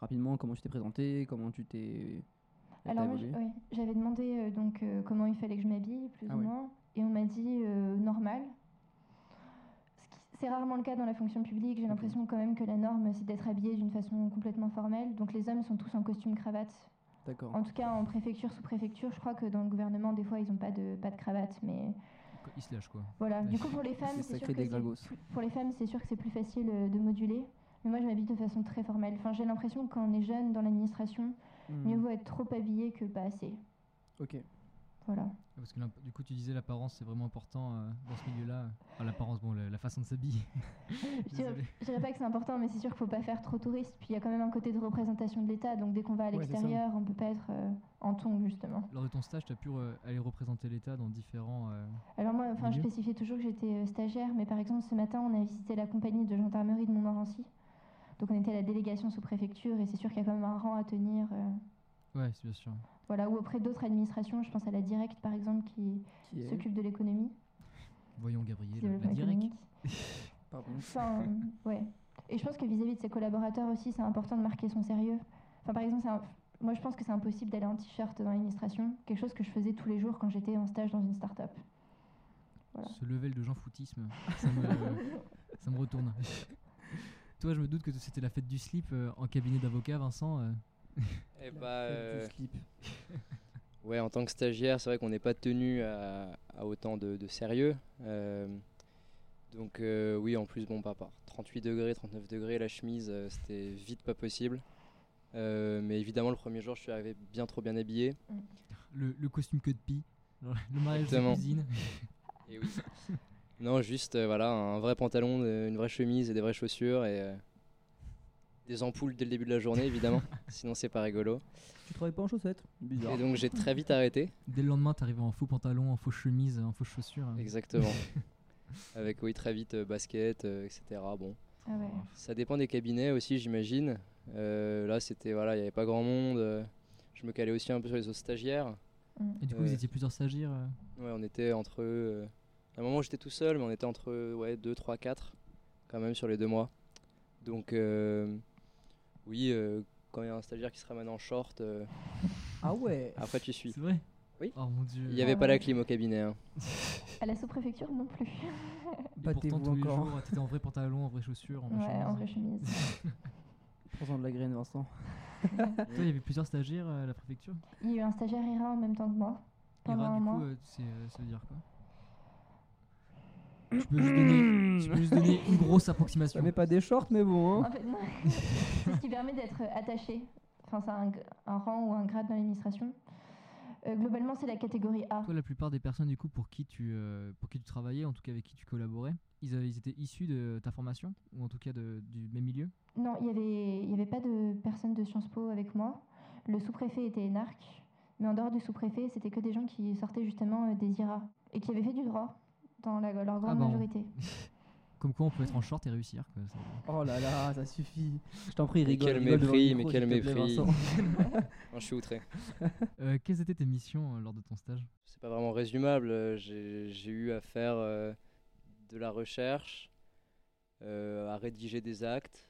S4: rapidement comment tu t'es présenté, comment tu t'es...
S2: Alors ouais, j'avais demandé euh, donc euh, comment il fallait que je m'habille, plus
S4: Ah
S2: ou moins, et on m'a dit euh, normal. C'est rarement le cas dans la fonction publique. J'ai l'impression quand même que la norme, c'est d'être habillé d'une façon complètement formelle. Donc les hommes sont tous en costume cravate.
S4: D'accord.
S2: En tout cas, en préfecture, sous-préfecture, je crois que dans le gouvernement, des fois, ils n'ont pas de, pas de cravate. Mais
S1: Il se lâche quoi.
S2: voilà. Du coup, pour les femmes,
S4: C'est
S2: sûr que c'est pour les femmes, c'est sûr que c'est plus facile euh, de moduler. Mais moi, je m'habille de façon très formelle. Enfin, j'ai l'impression que quand on est jeune dans l'administration,
S4: Hmm,
S2: mieux vaut être trop habillé que pas assez.
S4: Ok.
S2: Voilà.
S1: Parce que du coup, tu disais l'apparence c'est vraiment important euh, dans ce milieu-là. Enfin, l'apparence, bon, la, la façon de s'habiller.
S2: Je dirais, je dirais pas que c'est important, mais c'est sûr qu'il faut pas faire trop touriste. Puis il y a quand même un côté de représentation de l'État, donc dès qu'on va à
S4: Ouais,
S2: l'extérieur, on peut pas être euh, en ton justement.
S1: Lors de ton stage, tu as pu euh, aller représenter l'État dans différents.
S2: Alors moi, enfin, je spécifiais toujours que j'étais stagiaire, mais par exemple ce matin, on a visité la compagnie de gendarmerie de Montmorency. Donc on était à la délégation sous-préfecture, et c'est sûr qu'il y a quand même un rang à tenir.
S1: Ouais, c'est bien sûr.
S2: voilà, ou auprès d'autres administrations, je pense à la Directe par exemple, qui
S4: Qui est...
S2: s'occupe de l'économie,
S1: Voyons Gabriel, la
S2: développement
S1: direct.
S2: économique.
S4: Pardon.
S2: Enfin, ouais. Et je pense que vis-à-vis de ses collaborateurs aussi, c'est important de marquer son sérieux. Enfin, par exemple, un- moi je pense que c'est impossible d'aller en t-shirt dans l'administration, quelque chose que je faisais tous les jours quand j'étais en stage dans une start-up. Voilà.
S1: Ce level de jean-foutisme, ça me, ça me retourne. Toi, je me doute que c'était la fête du slip euh, en cabinet d'avocat, Vincent. euh.
S3: Eh
S4: La
S3: bah, euh,
S4: slip.
S3: ouais, en tant que stagiaire, c'est vrai qu'on n'est pas tenu à, à autant de, de sérieux. Euh, donc euh, oui, en plus, bon, pas par 38 degrés, 39 degrés, la chemise, euh, c'était vite pas possible. Euh, mais évidemment, le premier jour, je suis arrivé bien trop bien habillé.
S1: le, le costume que de pie, le mariage de cuisine.
S3: Et oui. non, juste euh, voilà, un vrai pantalon, une vraie chemise et des vraies chaussures et euh, des ampoules dès le début de la journée, évidemment. Sinon, c'est pas rigolo.
S4: Tu travailles pas en chaussettes? Bizarre.
S3: Et donc, j'ai très vite arrêté.
S1: Dès le lendemain, t'arrives en faux pantalon, en faux chemise, en faux chaussures.
S3: Exactement. Avec, oui, très vite, euh, basket, euh, etc. Bon.
S2: Ah ouais.
S3: Ça dépend des cabinets aussi, j'imagine. Euh, là, c'était voilà, il n'y avait pas grand monde. Je me calais aussi un peu sur les autres stagiaires.
S2: Mm.
S1: Et du coup, vous étiez plusieurs stagiaires euh,
S3: Ouais, on était entre. euh, à un moment, j'étais tout seul, mais on était entre ouais, 2, 3, 4 quand même sur les deux mois. Donc, euh, oui, euh, quand il y a un stagiaire qui se ramène en short, euh,
S4: Ah ouais
S3: après tu suis.
S1: C'est vrai
S3: Oui.
S1: Oh mon dieu.
S3: Il n'y avait
S2: Ah
S3: pas la clim au cabinet. hein.
S2: À la sous-préfecture non plus.
S1: Et
S4: Battez-vous
S1: pourtant, tous les
S4: encore.
S1: jours, t'étais en vrai pantalon, en vraie chaussure, en vraie
S2: Ouais, en
S1: chemise.
S2: vraie chemise.
S4: Prends-en de la graine, Vincent.
S1: Toi, il y avait plusieurs stagiaires euh, à la préfecture?
S2: Il y a eu un stagiaire IRA en même temps que moi. Pendant
S1: Ira,
S2: un
S1: du
S2: mois.
S1: coup, euh, c'est, euh, ça veut dire quoi? Tu peux juste donner, tu peux juste donner une grosse approximation.
S4: Ça met pas des shorts, mais bon.
S2: En
S4: Hein.
S2: fait, non. c'est ce qui permet d'être attaché. Enfin, c'est un, rang ou un grade dans l'administration. Euh, globalement, c'est la catégorie A.
S1: Toi, la plupart des personnes du coup pour qui tu euh, pour qui tu travaillais, en tout cas avec qui tu collaborais, ils, avaient- ils étaient issus de ta formation ou en tout cas de- du même milieu?
S2: Non, il n'y avait, il y avait pas de personne de Sciences Po avec moi. Le sous-préfet était énarque. Mais en dehors du sous-préfet, c'était que des gens qui sortaient justement euh, des IRA et qui avaient fait du droit dans la- leur grande
S1: Ah bon.
S2: majorité.
S1: Comme quoi, on peut être en short et réussir. Quoi.
S4: Oh là là, ça suffit. Je t'en prie,
S3: Mais
S4: rigole.
S3: quel
S4: rigole devant le
S3: mépris, mais
S4: micro,
S3: quel
S4: s'il te plaît,
S3: mépris.
S4: Vincent.
S3: Non, je suis outré.
S1: Euh, quelles étaient tes missions euh, lors de ton stage?
S3: C'est pas vraiment résumable. euh, J'ai j'ai eu à faire euh, de la recherche, euh, à rédiger des actes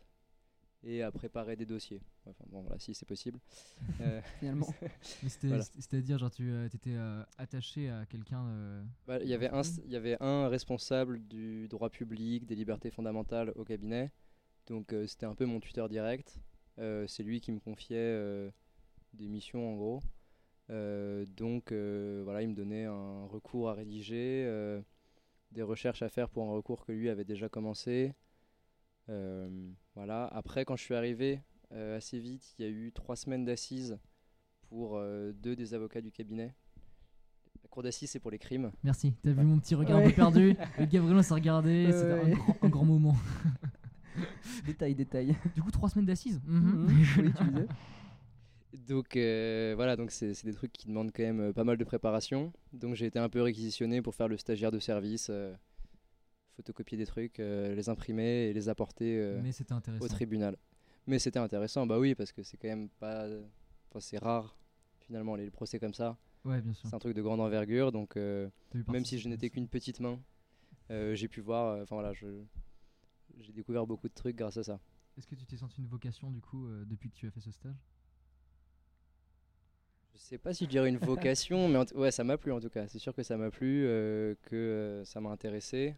S3: et à préparer des dossiers. Enfin, bon, voilà, si c'est possible. Euh,
S4: Finalement.
S3: Voilà.
S1: C'est-à-dire, genre, tu étais attaché à quelqu'un. euh,
S3: Bah, Il y avait un, il y avait un responsable du droit public, des libertés fondamentales au cabinet. Donc euh, c'était un peu mon tuteur direct. Euh, c'est lui qui me confiait euh, des missions en gros. Euh, donc euh, voilà, il me donnait un recours à rédiger, euh, des recherches à faire pour un recours que lui avait déjà commencé. Euh, voilà. Après, quand je suis arrivé euh, assez vite, il y a eu trois semaines d'assises pour euh, deux des avocats du cabinet. La cour d'assises, c'est pour les crimes.
S1: Merci, t'as vu mon petit regard un
S4: Ouais.
S1: peu perdu Le Gabriel s'est regardé,
S4: Ouais,
S1: c'était un, grand, un grand moment.
S4: détail, détail.
S1: Du coup, trois semaines d'assises.
S4: Mhm.
S1: Mhm.
S4: Oui, tu disais.
S3: Donc euh, voilà, donc c'est des trucs qui demandent quand même euh, pas mal de préparation. Donc j'ai été un peu réquisitionné pour faire le stagiaire de service, euh, photocopier des trucs, euh, les imprimer et les apporter euh,
S1: Mais
S3: au tribunal. Mais c'était intéressant, bah oui, parce que c'est quand même pas, enfin c'est rare finalement les procès comme ça.
S1: Ouais, bien sûr.
S3: C'est un truc de grande envergure, donc euh, même si je n'étais qu'une petite main, euh, j'ai pu voir. euh, Enfin voilà, j'ai découvert beaucoup de trucs grâce à ça.
S1: Est-ce que tu t'es senti une vocation du coup depuis que tu as fait ce stage?
S3: Je sais pas si je dirais une vocation, mais ouais, ça m'a plu en tout cas. C'est sûr que ça m'a plu, euh, que euh, ça m'a intéressé,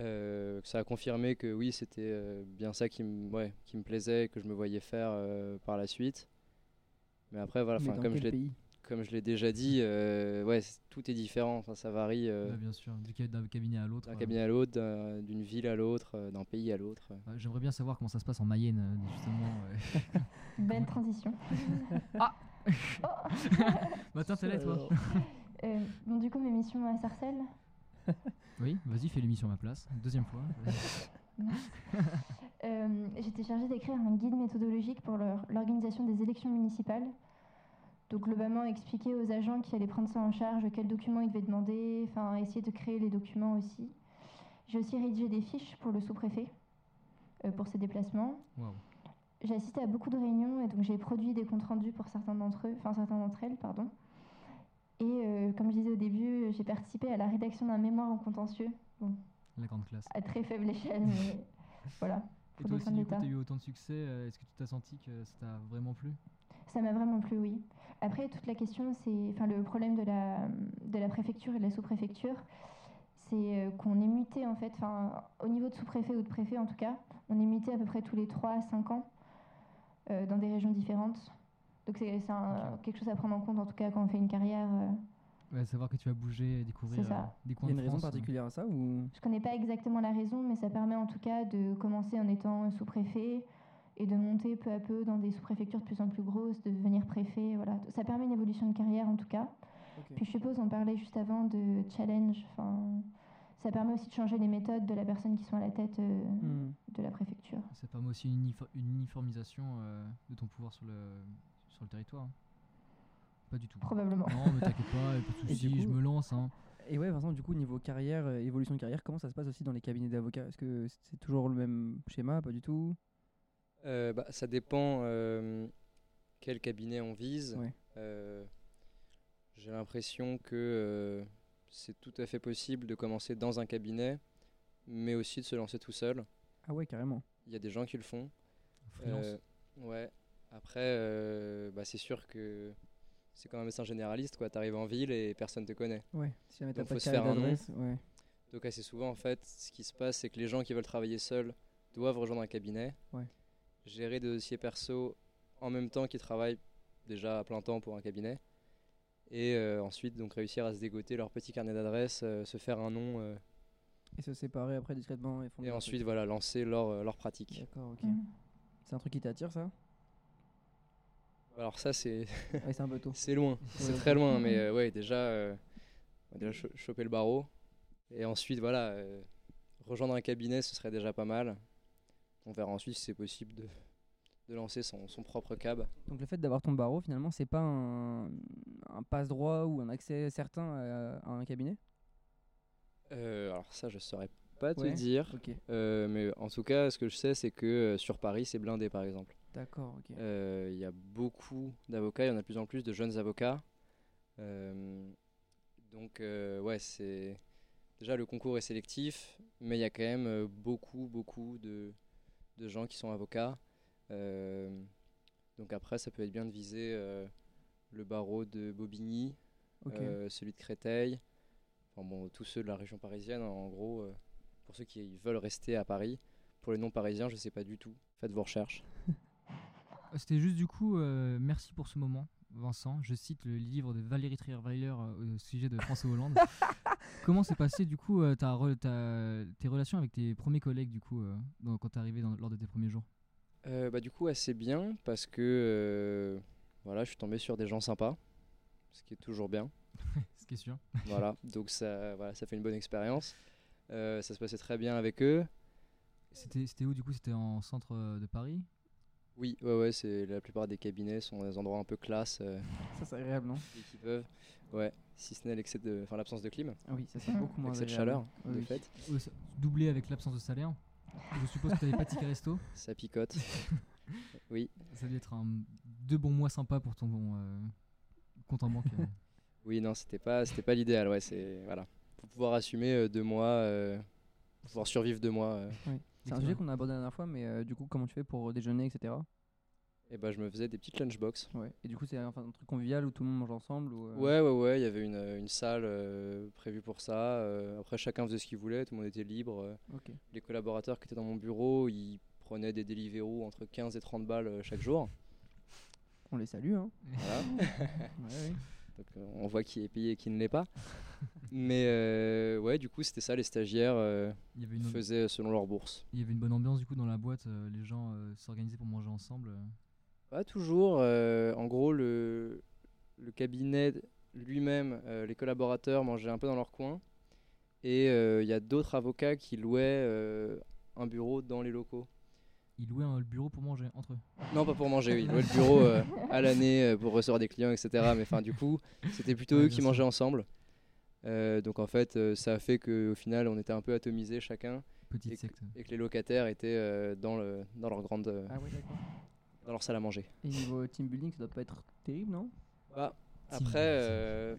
S3: euh, que ça a confirmé que oui, c'était euh, bien ça qui me ouais, qui me plaisait que je me voyais faire euh, par la suite. Mais après, voilà,
S4: Mais
S3: comme, je comme je l'ai déjà dit, euh, ouais, tout est différent, ça varie euh,
S1: Ouais, Bien sûr, d'un cabinet à l'autre.
S3: d'un
S1: euh,
S3: cabinet à l'autre, d'un- d'une ville à l'autre, euh, d'un pays à l'autre.
S1: J'aimerais bien savoir comment ça se passe en Mayenne, euh, justement.
S2: Belle transition.
S1: bah, tiens, t'es là, toi
S2: Euh, bon, du coup, mes missions à Sarcelles?
S1: Oui, vas-y, fais l'émission à ma place. Deuxième fois.
S2: Euh, J'étais chargée d'écrire un guide méthodologique pour l'organisation des élections municipales. Donc globalement, expliquer aux agents qui allaient prendre ça en charge, quels documents ils devaient demander, enfin essayer de créer les documents aussi. J'ai aussi rédigé des fiches pour le sous-préfet euh, pour ses déplacements.
S1: Waouh.
S2: J'ai assisté à beaucoup de réunions et donc j'ai produit des comptes rendus pour certains d'entre eux, enfin certains d'entre elles, pardon. Et euh, comme je disais au début, j'ai participé à la rédaction d'un mémoire en contentieux,
S1: La grande classe.
S2: à très faible échelle, mais voilà.
S1: Et toi aussi, du coup,
S2: l'État.
S1: t'as eu autant de succès. euh, Est-ce que tu t'as senti que ça t'a vraiment plu?
S2: Ça m'a vraiment plu, oui. Après, toute la question, c'est, enfin, le problème de la, de la préfecture et de la sous-préfecture, c'est euh, qu'on est muté en fait, enfin, au niveau de sous-préfet ou de préfet en tout cas, on est muté à peu près tous les 3 à 5 ans euh, dans des régions différentes. Donc c'est, quelque chose à prendre en compte en tout cas quand on fait une carrière. euh.
S1: Ouais, savoir que tu vas bouger et découvrir
S2: ça.
S1: euh, des
S4: Il
S1: coins
S4: y a une
S1: de
S4: raison
S1: France, euh.
S4: particulière à ça ou?
S2: Je connais pas exactement la raison, mais ça permet en tout cas de commencer en étant sous-préfet et de monter peu à peu dans des sous-préfectures de plus en plus grosses, de devenir préfet. Voilà. Ça permet une évolution de carrière en tout cas. Puis je suppose, on parlait juste avant de challenge. Enfin, ça permet aussi de changer les méthodes de la personne qui sont à la tête euh,
S4: Hmm.
S2: de la préfecture.
S1: Ça permet aussi une, unifo- une uniformisation euh, de ton pouvoir sur le, sur le territoire. hein. Pas du tout.
S2: Probablement.
S1: Non, mais t'inquiète pas, a pas de
S4: Et
S1: soucis, je me lance. Hein.
S4: Et ouais, Vincent, du coup, niveau carrière, euh, évolution de carrière, comment ça se passe aussi dans les cabinets d'avocats? Est-ce que c'est toujours le même schéma Pas du tout?
S3: Euh, bah, ça dépend euh, quel cabinet on vise.
S4: Ouais.
S3: Euh, J'ai l'impression que euh, c'est tout à fait possible de commencer dans un cabinet, mais aussi de se lancer tout seul.
S4: Ah ouais, carrément.
S3: Il y a des gens qui le font.
S1: Freelance.
S3: Euh, ouais. Après, euh, bah, c'est sûr que c'est quand même un médecin généraliste. Tu arrives en ville et personne te connaît.
S4: Ouais, si jamais
S3: Donc, faut se faire un nom.
S4: ouais.
S3: Donc assez souvent, en fait, ce qui se passe, c'est que les gens qui veulent travailler seuls doivent rejoindre un cabinet,
S4: Ouais.
S3: gérer des dossiers perso en même temps qu'ils travaillent déjà à plein temps pour un cabinet, et euh, ensuite donc réussir à se dégoter leur petit carnet d'adresses, euh, se faire un nom, euh,
S4: Et se séparer après discrètement et
S3: et ensuite voilà lancer leur, leur pratique.
S4: D'accord, ok.
S2: Mhm.
S4: C'est un truc qui t'attire, ça?
S3: Alors ça c'est
S4: Ouais, c'est un peu tôt.
S3: c'est loin, c'est très loin, mais euh, ouais déjà, euh, on va déjà cho- choper le barreau, et ensuite voilà euh, rejoindre un cabinet, ce serait déjà pas mal. On verra ensuite si c'est possible de, de lancer son, son propre cab.
S4: Donc le fait d'avoir ton barreau, finalement, c'est pas un, un passe-droit ou un accès certain à, à un cabinet?
S3: Alors ça, je saurais pas te
S4: Ouais.
S3: dire. Mais en tout cas, ce que je sais, c'est que sur Paris, c'est blindé, par exemple.
S4: D'accord, ok.
S3: Euh, Il y a beaucoup d'avocats, il y en a de plus en plus de jeunes avocats. Euh, donc, euh, ouais, c'est... Déjà, le concours est sélectif, mais il y a quand même beaucoup, beaucoup de, de gens qui sont avocats. Euh, donc après, ça peut être bien de viser euh, le barreau de Bobigny, euh, celui de Créteil, enfin bon, tous ceux de la région parisienne, en gros, pour ceux qui veulent rester à Paris. Pour les non-parisiens, je sais pas du tout. Faites vos recherches.
S1: C'était juste du coup, euh, merci pour ce moment, Vincent. Je cite le livre de Valérie Trierweiler euh, au sujet de François Hollande. Comment s'est passé du coup euh, ta re- ta- tes relations avec tes premiers collègues du coup euh, dans- quand t'es arrivé dans- lors de tes premiers jours?
S3: Euh, bah, du coup, assez bien, parce que euh, voilà, je suis tombé sur des gens sympas, ce qui est toujours bien.
S1: Ce qui est sûr.
S3: voilà, donc ça, voilà, ça fait une bonne expérience. Euh, ça se passait très bien avec eux.
S1: C'était c'était où du coup? C'était en centre de Paris?
S3: Oui, ouais, ouais, c'est la plupart des cabinets sont des endroits un peu classe euh,
S4: Ça, c'est agréable, non
S3: qu'ils peuvent. Ouais, si ce n'est l'excès de, enfin l'absence de clim,
S4: Ah oui, ça c'est beaucoup moins
S3: cette
S4: agréable.
S3: chaleur
S4: Oui,
S3: de
S4: oui.
S3: fait,
S1: ça- Doublé avec l'absence de salaire. Je suppose que t'avais pas de ticket resto.
S3: ça picote. oui,
S1: Ça devait être un, deux bons mois sympas pour ton euh, compte en banque. euh.
S3: oui, non, c'était pas, c'était pas l'idéal. Ouais, c'est voilà, pour pouvoir assumer deux mois, pour pouvoir survivre deux mois. euh,
S4: C'est un sujet qu'on a abordé la dernière fois, mais euh, du coup, comment tu fais pour déjeuner, etc.
S3: et ben, je me faisais des petites lunchbox.
S4: Ouais. Et du coup, c'est enfin, un truc convivial où tout le monde mange ensemble ou, euh,
S3: Ouais, ouais, ouais, il y avait une, une salle euh, prévue pour ça. euh, après, chacun faisait ce qu'il voulait, tout le monde était libre. euh.
S4: Ok.
S3: les collaborateurs qui étaient dans mon bureau, ils prenaient des Deliveroo entre 15 et 30 balles euh, chaque jour.
S4: On les salue, hein.
S3: Voilà.
S4: Ouais, ouais.
S3: Donc, euh, on voit qui est payé et qui ne l'est pas. Mais euh, ouais, du coup, c'était ça, les stagiaires euh,
S1: Il y avait une,
S3: faisaient selon leur bourse.
S1: il y avait une bonne ambiance du coup dans la boîte. euh, les gens euh, s'organisaient pour manger ensemble. euh.
S3: Pas toujours. euh, en gros, le, le cabinet lui-même, euh, les collaborateurs mangeaient un peu dans leur coin. Et euh, il y a d'autres avocats qui louaient euh, un bureau dans les locaux.
S1: Ils louaient un- le bureau pour manger entre eux.
S3: Non, pas pour manger, oui. Ils louaient le bureau euh, à l'année euh, pour recevoir des clients, etc. Mais enfin, du coup, c'était plutôt
S1: Ouais,
S3: eux qui mangeaient ensemble. Euh, donc en fait, euh, ça a fait qu'au final, on était un peu atomisés chacun
S1: Petite
S3: et que,
S1: secte.
S3: et que les locataires étaient euh, dans, le, dans leur grande euh,
S4: Ah ouais,
S3: dans leur salle à manger.
S4: Et niveau team building, ça doit pas être terrible, non?
S3: Bah, après, euh,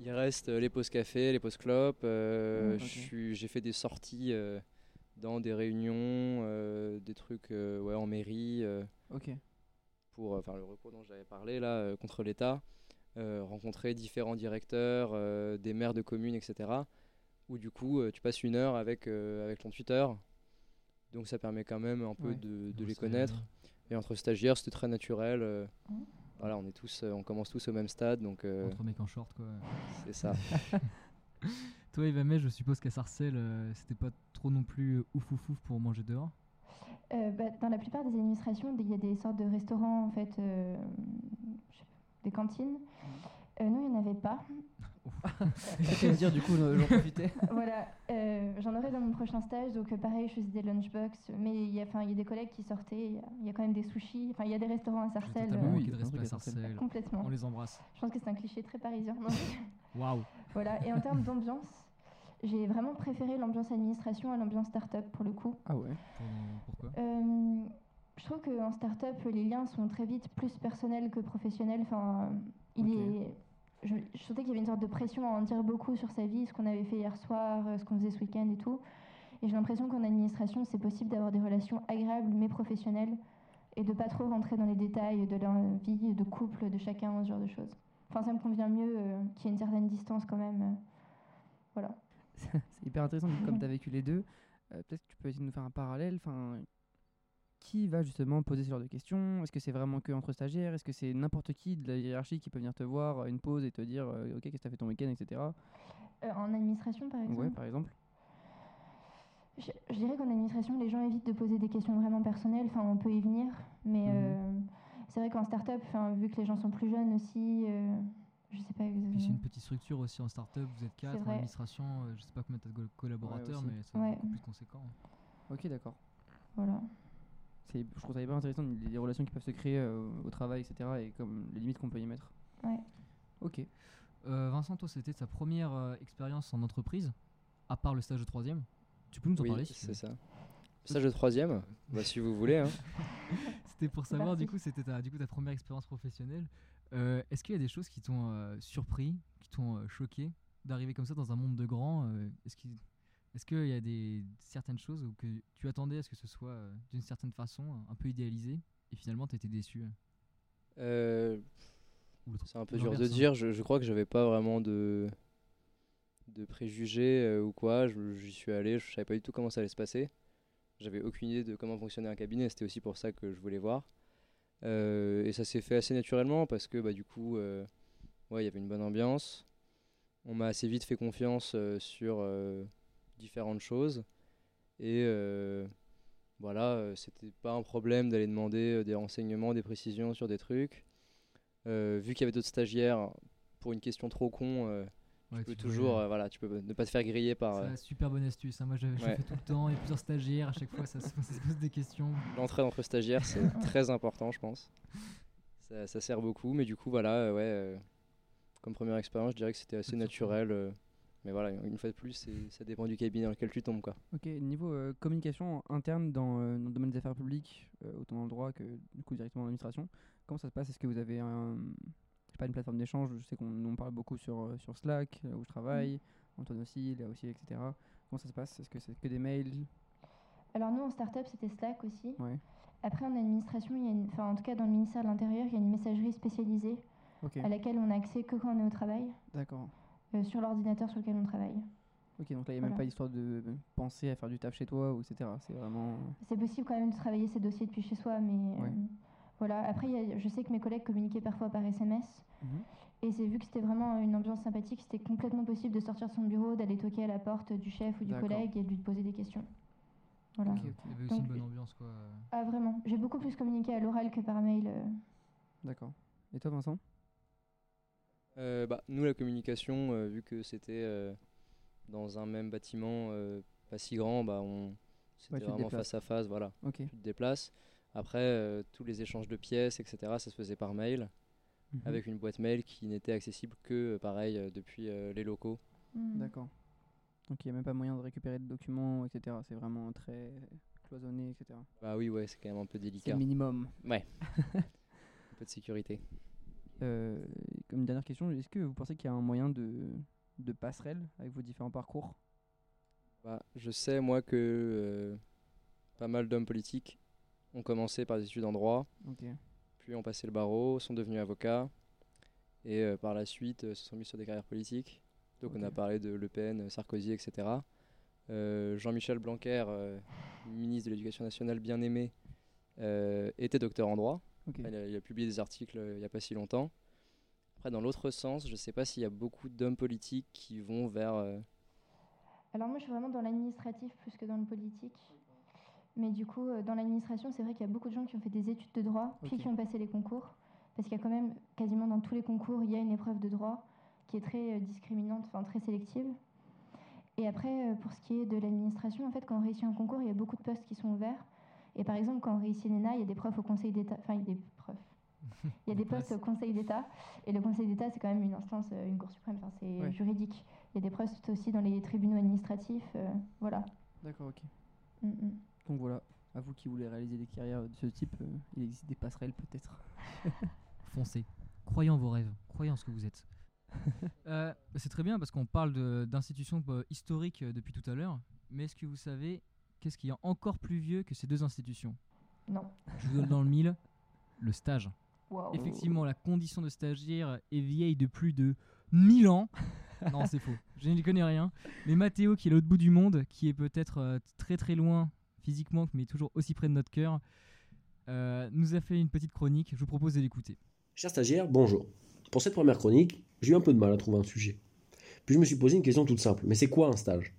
S3: il reste les pauses café, les pauses clopes. euh,
S4: Mm,
S3: suis- J'ai fait des sorties euh, dans des réunions, euh, des trucs euh, ouais, en mairie. euh,
S4: Ok.
S3: pour euh, enfin le recours dont j'avais parlé là euh, contre l'État, euh, rencontrer différents directeurs, euh, des maires de communes, etc. Où du coup euh, tu passes une heure avec, euh, avec ton tuteur, donc ça permet quand même un peu
S4: Ouais.
S3: de, les connaître. Et entre stagiaires c'était très naturel. euh,
S2: Mhm.
S3: voilà, on est tous, euh, on commence tous au même stade, donc euh,
S1: Entre mecs en short quoi.
S3: c'est ça.
S1: Toi Eva May, je suppose qu'à Sarcelles, euh, c'était pas trop non plus euh, ouf ouf ouf pour manger dehors.
S2: Euh, bah, dans la plupart des administrations, il y a des sortes de restaurants, en fait, euh, je sais pas, des cantines. Euh, nous, il n'y en avait pas.
S4: Que dire du coup, j'en profitais
S2: voilà, euh, j'en aurai dans mon prochain stage, donc pareil, je faisais des lunchbox, mais il y, a, 'fin, il y a des collègues qui sortaient, il y a- il y, a quand même des sushis, enfin il y a des restaurants à Sarcelles,
S1: totalement
S2: euh,
S4: oui,
S1: de à
S4: à Sarcelles.
S2: Complètement.
S1: On les embrasse.
S2: Je pense que c'est un cliché très parisien.
S1: Waouh.
S2: voilà, et en termes d'ambiance, j'ai vraiment préféré l'ambiance administration à l'ambiance start-up pour le coup.
S4: Ah ouais?
S1: Pour- Pourquoi?
S2: Euh, je trouve qu'en start-up, les liens sont très vite plus personnels que professionnels. Enfin, il est... je, je sentais qu'il y avait une sorte de pression à en dire beaucoup sur sa vie, ce qu'on avait fait hier soir, euh, ce qu'on faisait ce week-end et tout. Et j'ai l'impression qu'en administration, c'est possible d'avoir des relations agréables mais professionnelles et de pas trop rentrer dans les détails de la vie de couple de chacun, ce genre de choses. Enfin, ça me convient mieux euh, qu'il y ait une certaine distance quand même. euh. Voilà.
S4: c'est hyper intéressant, comme tu as vécu les deux. euh, Peut-être que tu peux essayer de nous faire un parallèle. Enfin, qui va justement poser ce genre de questions? Est-ce que c'est vraiment que entre stagiaires? Est-ce que c'est n'importe qui de la hiérarchie qui peut venir te voir à une pause et te dire euh, Ok, qu'est-ce que tu as fait ton week-end, etc.
S2: Euh, en administration, par exemple?
S4: Ouais, par exemple.
S2: Je, je dirais qu'en administration, les gens évitent de poser des questions vraiment personnelles. Enfin, on peut y venir, mais
S4: Mhm.
S2: euh, c'est vrai qu'en start-up, vu que les gens sont plus jeunes aussi, euh, je sais pas
S1: Puis c'est une petite structure aussi en start-up, vous êtes quatre, en administration, euh, je sais pas combien t'as de collaborateurs, mais c'est
S2: Ouais.
S1: beaucoup plus conséquent.
S4: Ok, d'accord.
S2: Voilà.
S4: C'est- Je trouve ça hyper intéressant, les, les relations qui peuvent se créer euh, au travail, etc. Et comme les limites qu'on peut y mettre.
S2: Ouais.
S4: Ok.
S1: Euh, Vincent, toi, c'était ta première euh, expérience en entreprise, à part le stage de troisième. Tu peux nous en
S3: Oui,
S1: parler si
S3: c'est ça. Stage de troisième, bah, si vous voulez. hein.
S1: C'était pour savoir, du coup, c'était ta, du coup, ta première expérience professionnelle. Euh, Est-ce qu'il y a des choses qui t'ont euh, surpris, qui t'ont euh, choqué d'arriver comme ça dans un monde de grands Est-ce qu'il est qu'il y a des, certaines choses où que tu attendais à ce que ce soit d'une certaine façon, un peu idéalisé, et finalement tu étais déçu
S3: c'est un peu dur de
S1: hein.
S3: dire. Je, je crois que j'avais pas vraiment de, de préjugés ou quoi. J'y suis allé, je savais pas du tout comment ça allait se passer. J'avais aucune idée de comment fonctionnait un cabinet. C'était aussi pour ça que je voulais voir. Euh, et ça s'est fait assez naturellement parce que bah, du coup, euh, ouais, il y avait une bonne ambiance. On m'a assez vite fait confiance euh, sur différentes choses. Et voilà, c'était pas un problème d'aller demander des renseignements, des précisions sur des trucs. Vu qu'il y avait d'autres stagiaires, pour une question trop con,
S1: Ouais,
S3: tu peux
S1: tu
S3: toujours, euh, voilà, tu peux ne pas te faire griller par
S1: C'est
S3: euh,
S1: super bonne astuce. hein. Moi, je le
S3: Ouais.
S1: fais tout le temps. Il y a plusieurs stagiaires. À chaque fois, ça se, ça se pose des questions.
S3: l'entrée d'entre stagiaires, c'est très important, je pense. Ça, ça sert beaucoup, mais du coup, voilà, euh, ouais, euh, comme première expérience, je dirais que c'était assez naturel. euh, mais voilà, une fois de plus, c'est- ça dépend du cabinet dans lequel tu tombes, quoi.
S4: Ok, niveau euh, communication interne dans, euh, dans le domaine des affaires publiques, euh, autant dans le droit que du coup directement en administration, comment ça se passe? Est-ce que vous avez un, je sais pas, une plateforme d'échange Je sais qu'on on parle beaucoup sur, euh, sur Slack, là où je travaille, Antoine aussi, là aussi, etc. Comment ça se passe? Est-ce que c'est que des mails?
S2: Alors nous, en start-up, c'était Slack aussi.
S4: Ouais.
S2: Après, en administration, il y a une... enfin, en tout cas dans le ministère de l'Intérieur, il y a une messagerie spécialisée à laquelle on a accès que quand on est au travail,
S4: d'accord.
S2: euh, sur l'ordinateur sur lequel on travaille.
S4: Ok, donc là, il n'y a même pas l'histoire de penser à faire du taf chez toi, etc. C'est vraiment.
S2: C'est possible quand même de travailler ses dossiers depuis chez soi, mais
S4: Ouais.
S2: euh, voilà. Après, il y a- je sais que mes collègues communiquaient parfois par SMS.
S4: Mhm.
S2: Et c'est vu que c'était vraiment une ambiance sympathique, c'était complètement possible de sortir de son bureau, d'aller toquer à la porte du chef ou du collègue et de lui poser des questions. Voilà.
S1: Il y avait aussi
S2: Donc-
S1: une bonne ambiance. Quoi.
S2: Ah vraiment, j'ai beaucoup plus communiqué à l'oral que par mail. euh.
S4: D'accord. Et toi, Vincent?
S3: Euh, bah, nous, la communication, euh, vu que c'était euh, dans un même bâtiment euh, pas si grand, bah, on, c'était
S4: Ouais,
S3: vraiment face à face, voilà.
S4: Ok.
S3: Tu te déplaces. Après, euh, tous les échanges de pièces, etc., ça se faisait par mail,
S4: Mhm.
S3: avec une boîte mail qui n'était accessible que, euh, pareil, euh, depuis euh, les locaux.
S2: Hmm.
S4: D'accord. Donc il n'y a même pas moyen de récupérer de documents, etc. C'est vraiment très cloisonné, etc.
S3: Bah oui, ouais, c'est quand même un peu
S4: C'est
S3: délicat.
S4: le minimum.
S3: Ouais. un peu de sécurité.
S4: Euh, comme une dernière question, est-ce que vous pensez qu'il y a un moyen de, de passerelle avec vos différents parcours?
S3: Bah, je sais, moi, que euh, pas mal d'hommes politiques ont commencé par des études en droit, puis ont passé le barreau, sont devenus avocats, et euh, par la suite euh, se sont mis sur des carrières politiques. Donc on a parlé de Le Pen, Sarkozy, etc. Euh, Jean-Michel Blanquer, euh, ministre de l'Éducation nationale bien aimé, euh, était docteur en droit. Il a, il a publié des articles euh, il n'y a pas si longtemps. Après, dans l'autre sens, je ne sais pas s'il y a beaucoup d'hommes politiques qui vont vers... euh,
S2: Alors moi, je suis vraiment dans l'administratif plus que dans le politique. Mais du coup, euh, dans l'administration, c'est vrai qu'il y a beaucoup de gens qui ont fait des études de droit, puis qui ont passé les concours. Parce qu'il y a quand même, quasiment dans tous les concours, il y a une épreuve de droit qui est très euh, discriminante, enfin très sélective. Et après, euh, pour ce qui est de l'administration, en fait, quand on réussit un concours, il y a beaucoup de postes qui sont ouverts. Et par exemple, quand on réussit l'ENA, il y a des profs au Conseil d'État, enfin, il y a des profs. Il y a des postes au Conseil d'État. Et le Conseil d'État, c'est quand même une instance, une Cour suprême, enfin, c'est
S4: Ouais.
S2: juridique. Il y a des postes aussi dans les tribunaux administratifs. euh, voilà.
S4: D'accord, ok.
S2: Mm, mm.
S4: Donc voilà, à vous qui voulez réaliser des carrières de ce type, euh, il existe des passerelles peut-être.
S1: Foncez. Croyez en vos rêves. Croyez en ce que vous êtes. Euh, c'est très bien parce qu'on parle d'institutions euh, historiques euh, depuis tout à l'heure. Mais est-ce que vous savez qu'est-ce qui est encore plus vieux que ces deux institutions?
S2: Non.
S1: Je vous donne dans le mille le stage. Effectivement, la condition de stagiaire est vieille de plus de 1000 ans. non, c'est faux. Je n'y connais rien. Mais Mathéo, qui est à l'autre bout du monde, qui est peut-être euh, très très loin physiquement, mais toujours aussi près de notre cœur, euh, nous a fait une petite chronique. Je vous propose de l'écouter.
S5: Cher stagiaire, bonjour. Pour cette première chronique, j'ai eu un peu de mal à trouver un sujet. Puis je me suis posé une question toute simple. Mais c'est quoi un stage?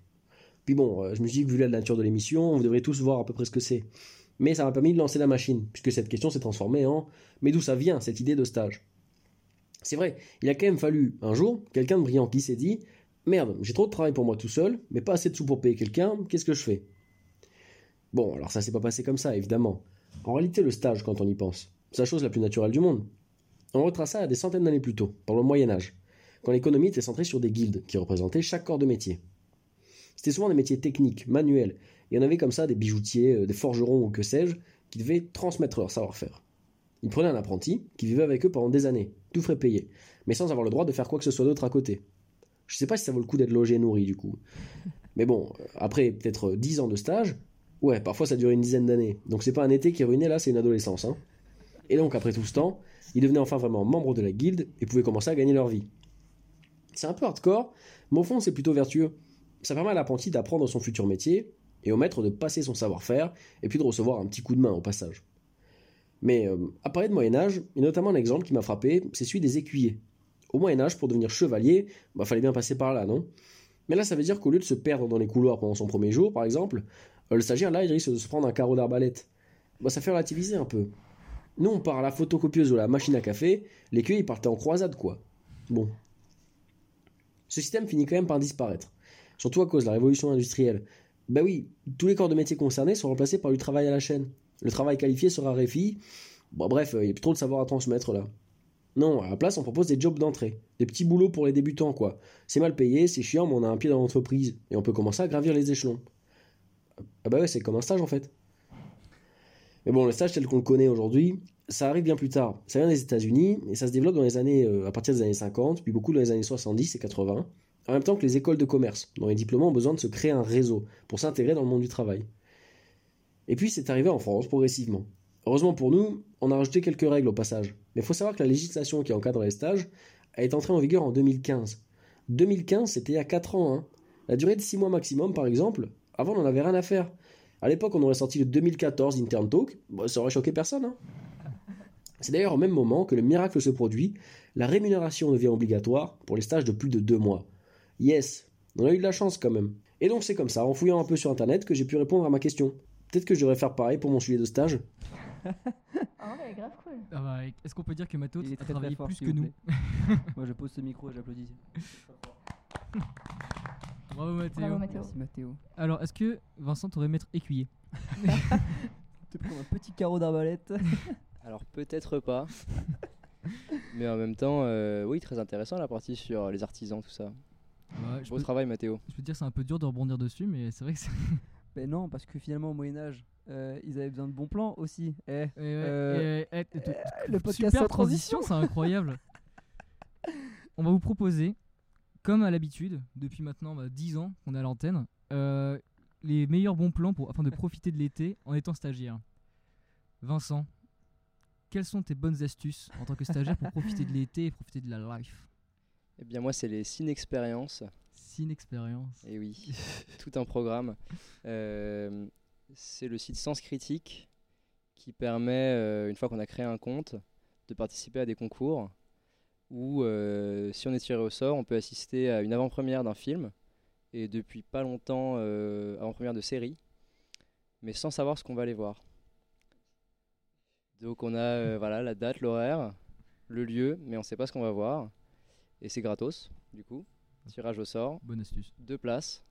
S5: Puis bon, euh, je me suis dit que vu la nature de l'émission, vous devrez tous voir à peu près ce que c'est. Mais ça m'a permis de lancer la machine, puisque cette question s'est transformée en Mais d'où ça vient, cette idée de stage? C'est vrai, il a quand même fallu, un jour, quelqu'un de brillant qui s'est dit Merde, j'ai trop de travail pour moi tout seul, mais pas assez de sous pour payer quelqu'un, qu'est-ce que je fais? Bon, alors ça s'est pas passé comme ça, évidemment. En réalité, le stage, quand on y pense, c'est la chose la plus naturelle du monde. On retrace ça à des centaines d'années plus tôt, pendant le Moyen Âge, quand l'économie était centrée sur des guildes qui représentaient chaque corps de métier. C'était souvent des métiers techniques, manuels, et on avait comme ça des bijoutiers, euh, des forgerons ou que sais-je, qui devaient transmettre leur savoir-faire. Ils prenaient un apprenti qui vivait avec eux pendant des années, tout frais payé, mais sans avoir le droit de faire quoi que ce soit d'autre à côté. Je sais pas si ça vaut le coup d'être logé et nourri du coup. Mais bon, euh, après peut-être 10 ans de stage, ouais, parfois ça durait une dizaine d'années, donc c'est pas un été qui ruinait là, c'est une adolescence. Hein. Et donc après tout ce temps, ils devenaient enfin vraiment membres de la guilde et pouvaient commencer à gagner leur vie. C'est un peu hardcore, mais au fond c'est plutôt vertueux. Ça permet à l'apprenti d'apprendre son futur métier et au maître de passer son savoir-faire et puis de recevoir un petit coup de main au passage. Mais euh, à parler de Moyen Âge, il y a notamment un exemple qui m'a frappé, c'est celui des écuyers. Au Moyen Âge, pour devenir chevalier, bah fallait bien passer par là, non? Mais là ça veut dire qu'au lieu de se perdre dans les couloirs pendant son premier jour, par exemple, le stagiaire là il risque de se prendre un carreau d'arbalète. Bah ça fait relativiser un peu. Nous, on part à la photocopieuse ou la machine à café, les cueils ils partaient en croisade, quoi. Bon. Ce système finit quand même par disparaître, surtout à cause de la révolution industrielle. Bah oui, tous les corps de métier concernés sont remplacés par du travail à la chaîne. Le travail qualifié sera raréfié. Bon, bref, il n'y a plus trop de savoir à transmettre là. Non, à la place, on propose des jobs d'entrée, des petits boulots pour les débutants, quoi. C'est mal payé, c'est chiant, mais on a un pied dans l'entreprise, et on peut commencer à gravir les échelons. Ah bah ouais, c'est comme un stage en fait. Mais bon, le stage tel qu'on le connaît aujourd'hui, ça arrive bien plus tard. Ça vient des États-Unis et ça se développe dans les années, euh, à partir des années 50, puis beaucoup dans les années 70 et 80, en même temps que les écoles de commerce, dont les diplômés ont besoin de se créer un réseau pour s'intégrer dans le monde du travail. Et puis c'est arrivé en France progressivement. Heureusement pour nous, on a rajouté quelques règles au passage. Mais il faut savoir que la législation qui encadre les stages est entrée en vigueur en 2015. 2015, c'était il y a 4 ans. hein. La durée de 6 mois maximum, par exemple, avant on n'en avait rien à faire. À l'époque, on aurait sorti le 2014 Intern Talk, Bon, ça aurait choqué personne. hein. C'est d'ailleurs au même moment que le miracle se produit, la rémunération devient obligatoire pour les stages de plus de 2 mois. Yes, on a eu de la chance quand même. Et donc c'est comme ça, en fouillant un peu sur internet, que j'ai pu répondre à ma question. Peut-être que je devrais faire pareil pour mon sujet de stage.
S2: Ah ouais, grave cool.
S1: Ah bah, Est-ce qu'on peut dire que
S4: est
S1: a travaillé
S4: fort,
S1: plus que nous.
S4: Moi je pose ce micro et j'applaudis.
S1: Bravo Mathéo.
S2: Bravo Mathéo.
S4: Merci Mathéo.
S1: Alors, est-ce que Vincent t'aurait mettre écuyer?
S4: Te prendre un petit carreau d'arbalète.
S3: Alors peut-être pas. Mais en même temps, euh, oui, très intéressant la partie sur les artisans, tout ça.
S1: Ouais, je,
S3: Beau
S1: peux,
S3: travail, Mathéo.
S1: je peux dire c'est un peu dur de rebondir dessus, mais c'est vrai que c'est.
S4: Ben non, parce que finalement au Moyen-Âge, euh, ils avaient besoin de bons plans aussi. Eh,
S1: Et ouais,
S4: Euh,
S1: et- et- et-
S4: euh, le podcast
S1: Super transition, c'est incroyable. On va vous proposer, comme à l'habitude, depuis maintenant bah, 10 ans qu'on est à l'antenne, euh, les meilleurs bons plans pour, afin de profiter de l'été en étant stagiaire. Vincent, quelles sont tes bonnes astuces en tant que stagiaire pour profiter de l'été et profiter de la life?
S3: Eh bien moi, c'est les Cine-Expériences.
S1: Sin expérience.
S3: Et oui, tout un programme. Euh, c'est le site Sens Critique qui permet, euh, une fois qu'on a créé un compte, de participer à des concours où, euh, si on est tiré au sort, on peut assister à une avant-première d'un film et depuis pas longtemps, euh, avant-première de série, mais sans savoir ce qu'on va aller voir. Donc on a euh, voilà, la date, l'horaire, le lieu, mais on ne sait pas ce qu'on va voir. Et c'est gratos, du coup. Tirage au sort,
S1: Bonne astuce.
S3: deux places.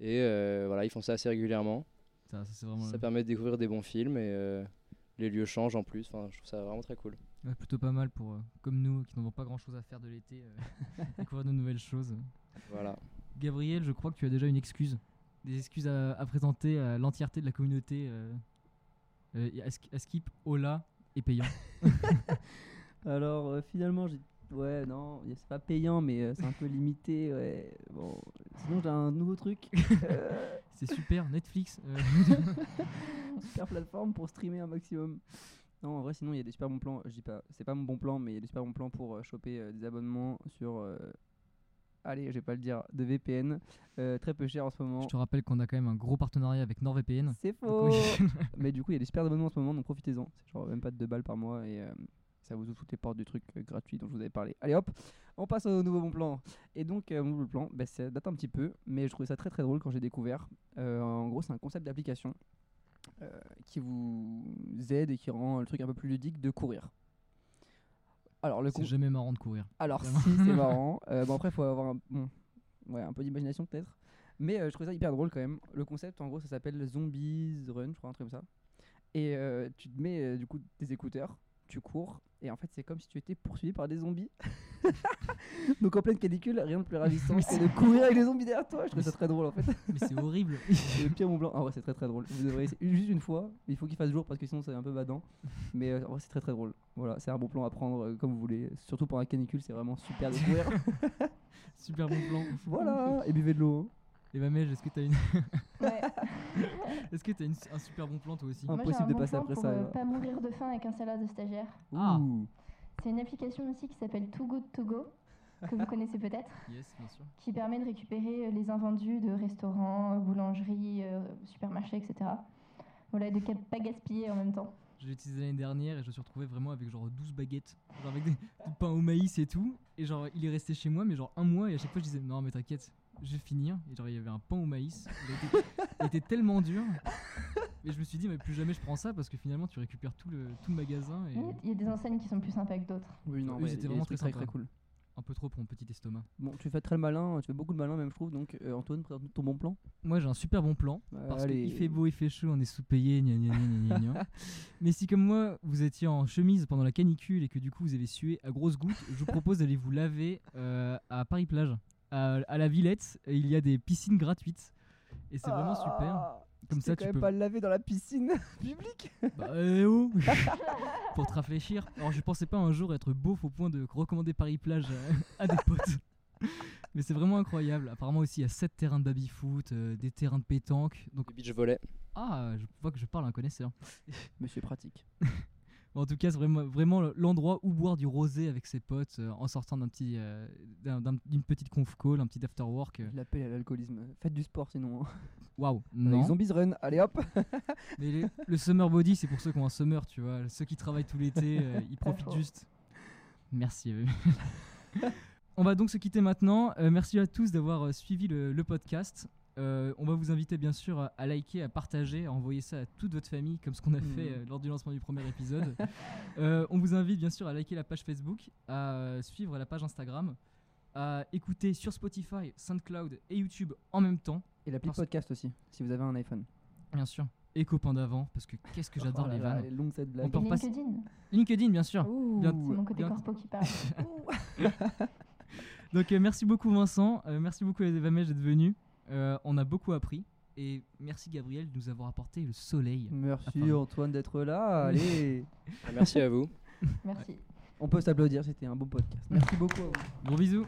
S3: Et voilà, ils font ça assez régulièrement.
S1: Ça, ça,
S3: permet de découvrir des bons films et les lieux changent en plus. Enfin, je trouve ça vraiment très cool.
S1: ouais, plutôt pas mal pour, euh, comme nous, qui n'avons pas grand chose à faire de l'été, euh, découvrir de nouvelles choses.
S3: Voilà.
S1: Gabriel, je crois que tu as déjà une excuse. Des excuses à, à présenter à l'entièreté de la communauté. Euh, euh, à Skip, Ola et payant?
S4: Alors euh, finalement, j'ai. Ouais, non, c'est pas payant, mais euh, c'est un peu limité. Ouais. Bon, sinon, j'ai un nouveau truc. Euh,
S1: C'est super, Netflix. euh,
S4: super plateforme pour streamer un maximum. Non, en vrai, sinon, il y a des super bons plans. Je dis pas, c'est pas mon bon plan, mais il y a des super bons plans pour euh, choper euh, des abonnements sur. euh, allez, je vais pas le dire, de VPN. très peu cher en ce moment.
S1: je te rappelle qu'on a quand même un gros partenariat avec NordVPN.
S4: C'est
S1: Donc
S4: faux
S1: oui.
S4: Mais du coup, il y a des super abonnements en ce moment, donc profitez-en. C'est genre même pas de 2 balles par mois et euh, ça vous ouvre toutes les portes du truc euh, gratuit dont je vous avais parlé. Allez hop, on passe au nouveau bon plan. Et donc, euh, mon nouveau plan, bah, ça date un petit peu, mais je trouvais ça très très drôle quand j'ai découvert. Euh, en gros, c'est un concept d'application euh, qui vous aide et qui rend le truc un peu plus ludique de courir. Alors, le
S1: C'est jamais marrant de courir.
S4: alors si, c'est marrant. Bon après, il faut avoir un, bon, ouais, un peu d'imagination peut-être. Mais je trouvais ça hyper drôle quand même. Le concept, en gros, ça s'appelle Zombies Run, je crois, un truc comme ça. Et tu te mets du coup tes écouteurs, tu cours, et en fait, c'est comme si tu étais poursuivi par des zombies. Donc en pleine canicule, rien de plus ravissant que de courir avec des zombies derrière toi. Je trouvais ça très drôle en fait.
S1: Mais c'est horrible.
S4: Le pire Mont Blanc. En vrai, c'est très très drôle. Vous devrez essayer juste une fois. Il faut qu'il fasse jour parce que sinon c'est un peu badant. Mais euh, c'est très très drôle. Voilà, c'est un bon plan à prendre euh, comme vous voulez. Surtout pour un canicule, c'est vraiment super de courir.
S1: Super bon plan.
S4: voilà, et buvez de l'eau. hein.
S1: Et Mamège, est-ce que t'as une...
S2: Ouais.
S1: est-ce que t'as une- un super bon plan toi aussi.
S2: Moi,
S4: Impossible de
S2: bon
S4: passer
S2: plan
S4: après
S2: pour
S4: ça,
S2: euh, pas mourir de faim avec un salaire de stagiaire.
S1: Ah.
S4: Ouh.
S2: C'est une application aussi qui s'appelle Too Good To Go, que vous connaissez peut-être,
S1: Yes, bien sûr.
S2: qui permet de récupérer euh, les invendus de restaurants, euh, boulangeries, euh, supermarchés, etc. Voilà, et de ga- pas gaspiller en même temps.
S1: Je l'ai utilisé l'année dernière et je me suis retrouvé vraiment avec genre 12 baguettes, genre avec des, du pain au maïs et tout. Et genre il est resté chez moi, mais genre un mois et à chaque fois je disais non mais t'inquiète, je vais finir. Et genre il y avait un pain au maïs, il était, il était tellement dur. Et je me suis dit mais plus jamais je prends ça parce que finalement tu récupères tout le, tout le magasin et
S2: Mais Il y a des enseignes qui sont plus sympas que d'autres.
S4: Oui, non,
S1: c'était vraiment très
S4: très très cool.
S1: un peu trop pour mon petit estomac.
S4: Bon, tu fais très le malin, tu fais beaucoup de malin même, je trouve. Donc, euh, Antoine, présente ton bon plan.
S1: Moi j'ai un super bon plan. Parce
S4: Allez.
S1: qu'il fait beau, il fait chaud, on est sous-payé, gna gna gna gna gna gna. Mais si comme moi, vous étiez en chemise pendant la canicule et que du coup vous avez sué à grosses gouttes, je vous propose d'aller vous laver euh, à Paris-Plage. À, à la Villette, et il y a des piscines gratuites. Et c'est vraiment super.
S4: Ah,
S1: Comme
S4: tu sais
S1: ça,
S4: quand
S1: tu
S4: même
S1: peux...
S4: pas le laver dans la piscine publique.
S1: Bah, eh oh Pour te rafraîchir. Alors je pensais pas un jour être beauf au point de recommander Paris-Plage à, à des potes. Mais c'est vraiment incroyable. Apparemment aussi, il y a 7 terrains de baby-foot, euh, des terrains de pétanque. Donc,
S3: Le beach volley.
S1: ah, je vois que je parle à un connaisseur.
S4: Monsieur pratique.
S1: En tout cas, c'est vraiment, vraiment l'endroit où boire du rosé avec ses potes euh, en sortant d'un petit, euh, d'un- d'un- d'une petite conf call, un petit after work. euh.
S4: Je l'appelle à l'alcoolisme. Faites du sport sinon. hein.
S1: Waouh,
S4: Avec
S1: non.
S4: Zombies Run, allez hop.
S1: Mais les- le summer body, c'est pour ceux qui ont un summer, tu vois. Ceux qui travaillent tout l'été, euh, ils profitent juste. Merci. euh. on va donc se quitter maintenant. Euh, merci à tous d'avoir euh, suivi le, le podcast. Euh, on va vous inviter bien sûr à, liker, à partager, à envoyer ça à toute votre famille, comme ce qu'on a
S4: Mhm.
S1: fait euh, lors du lancement du premier épisode. Euh, on vous invite bien sûr à liker la page Facebook, à suivre la page Instagram, à écouter sur Spotify, SoundCloud et YouTube en même temps,
S4: Et l'appli
S1: Parce-
S4: podcast aussi, si vous avez un iPhone.
S1: bien sûr. Et copains d'avant, parce que qu'est-ce que j'adore
S4: Oh
S1: les vannes.
S4: les longues cette
S1: On
S4: blague.
S1: peut
S2: Et
S1: repasser-
S2: LinkedIn,
S1: LinkedIn, bien sûr. Bien-
S2: c'est mon côté
S1: bien-
S2: corpo qui parle.
S1: Donc euh, merci beaucoup Vincent, Euh, merci beaucoup Mej d'être venu. Euh, on a beaucoup appris et merci Gabriel de nous avoir apporté le soleil.
S4: Merci
S1: Enfin.
S4: Antoine d'être là. Allez.
S3: Merci à vous.
S2: Merci.
S4: On peut s'applaudir, c'était un beau podcast. Merci beaucoup à vous.
S1: Gros bisous.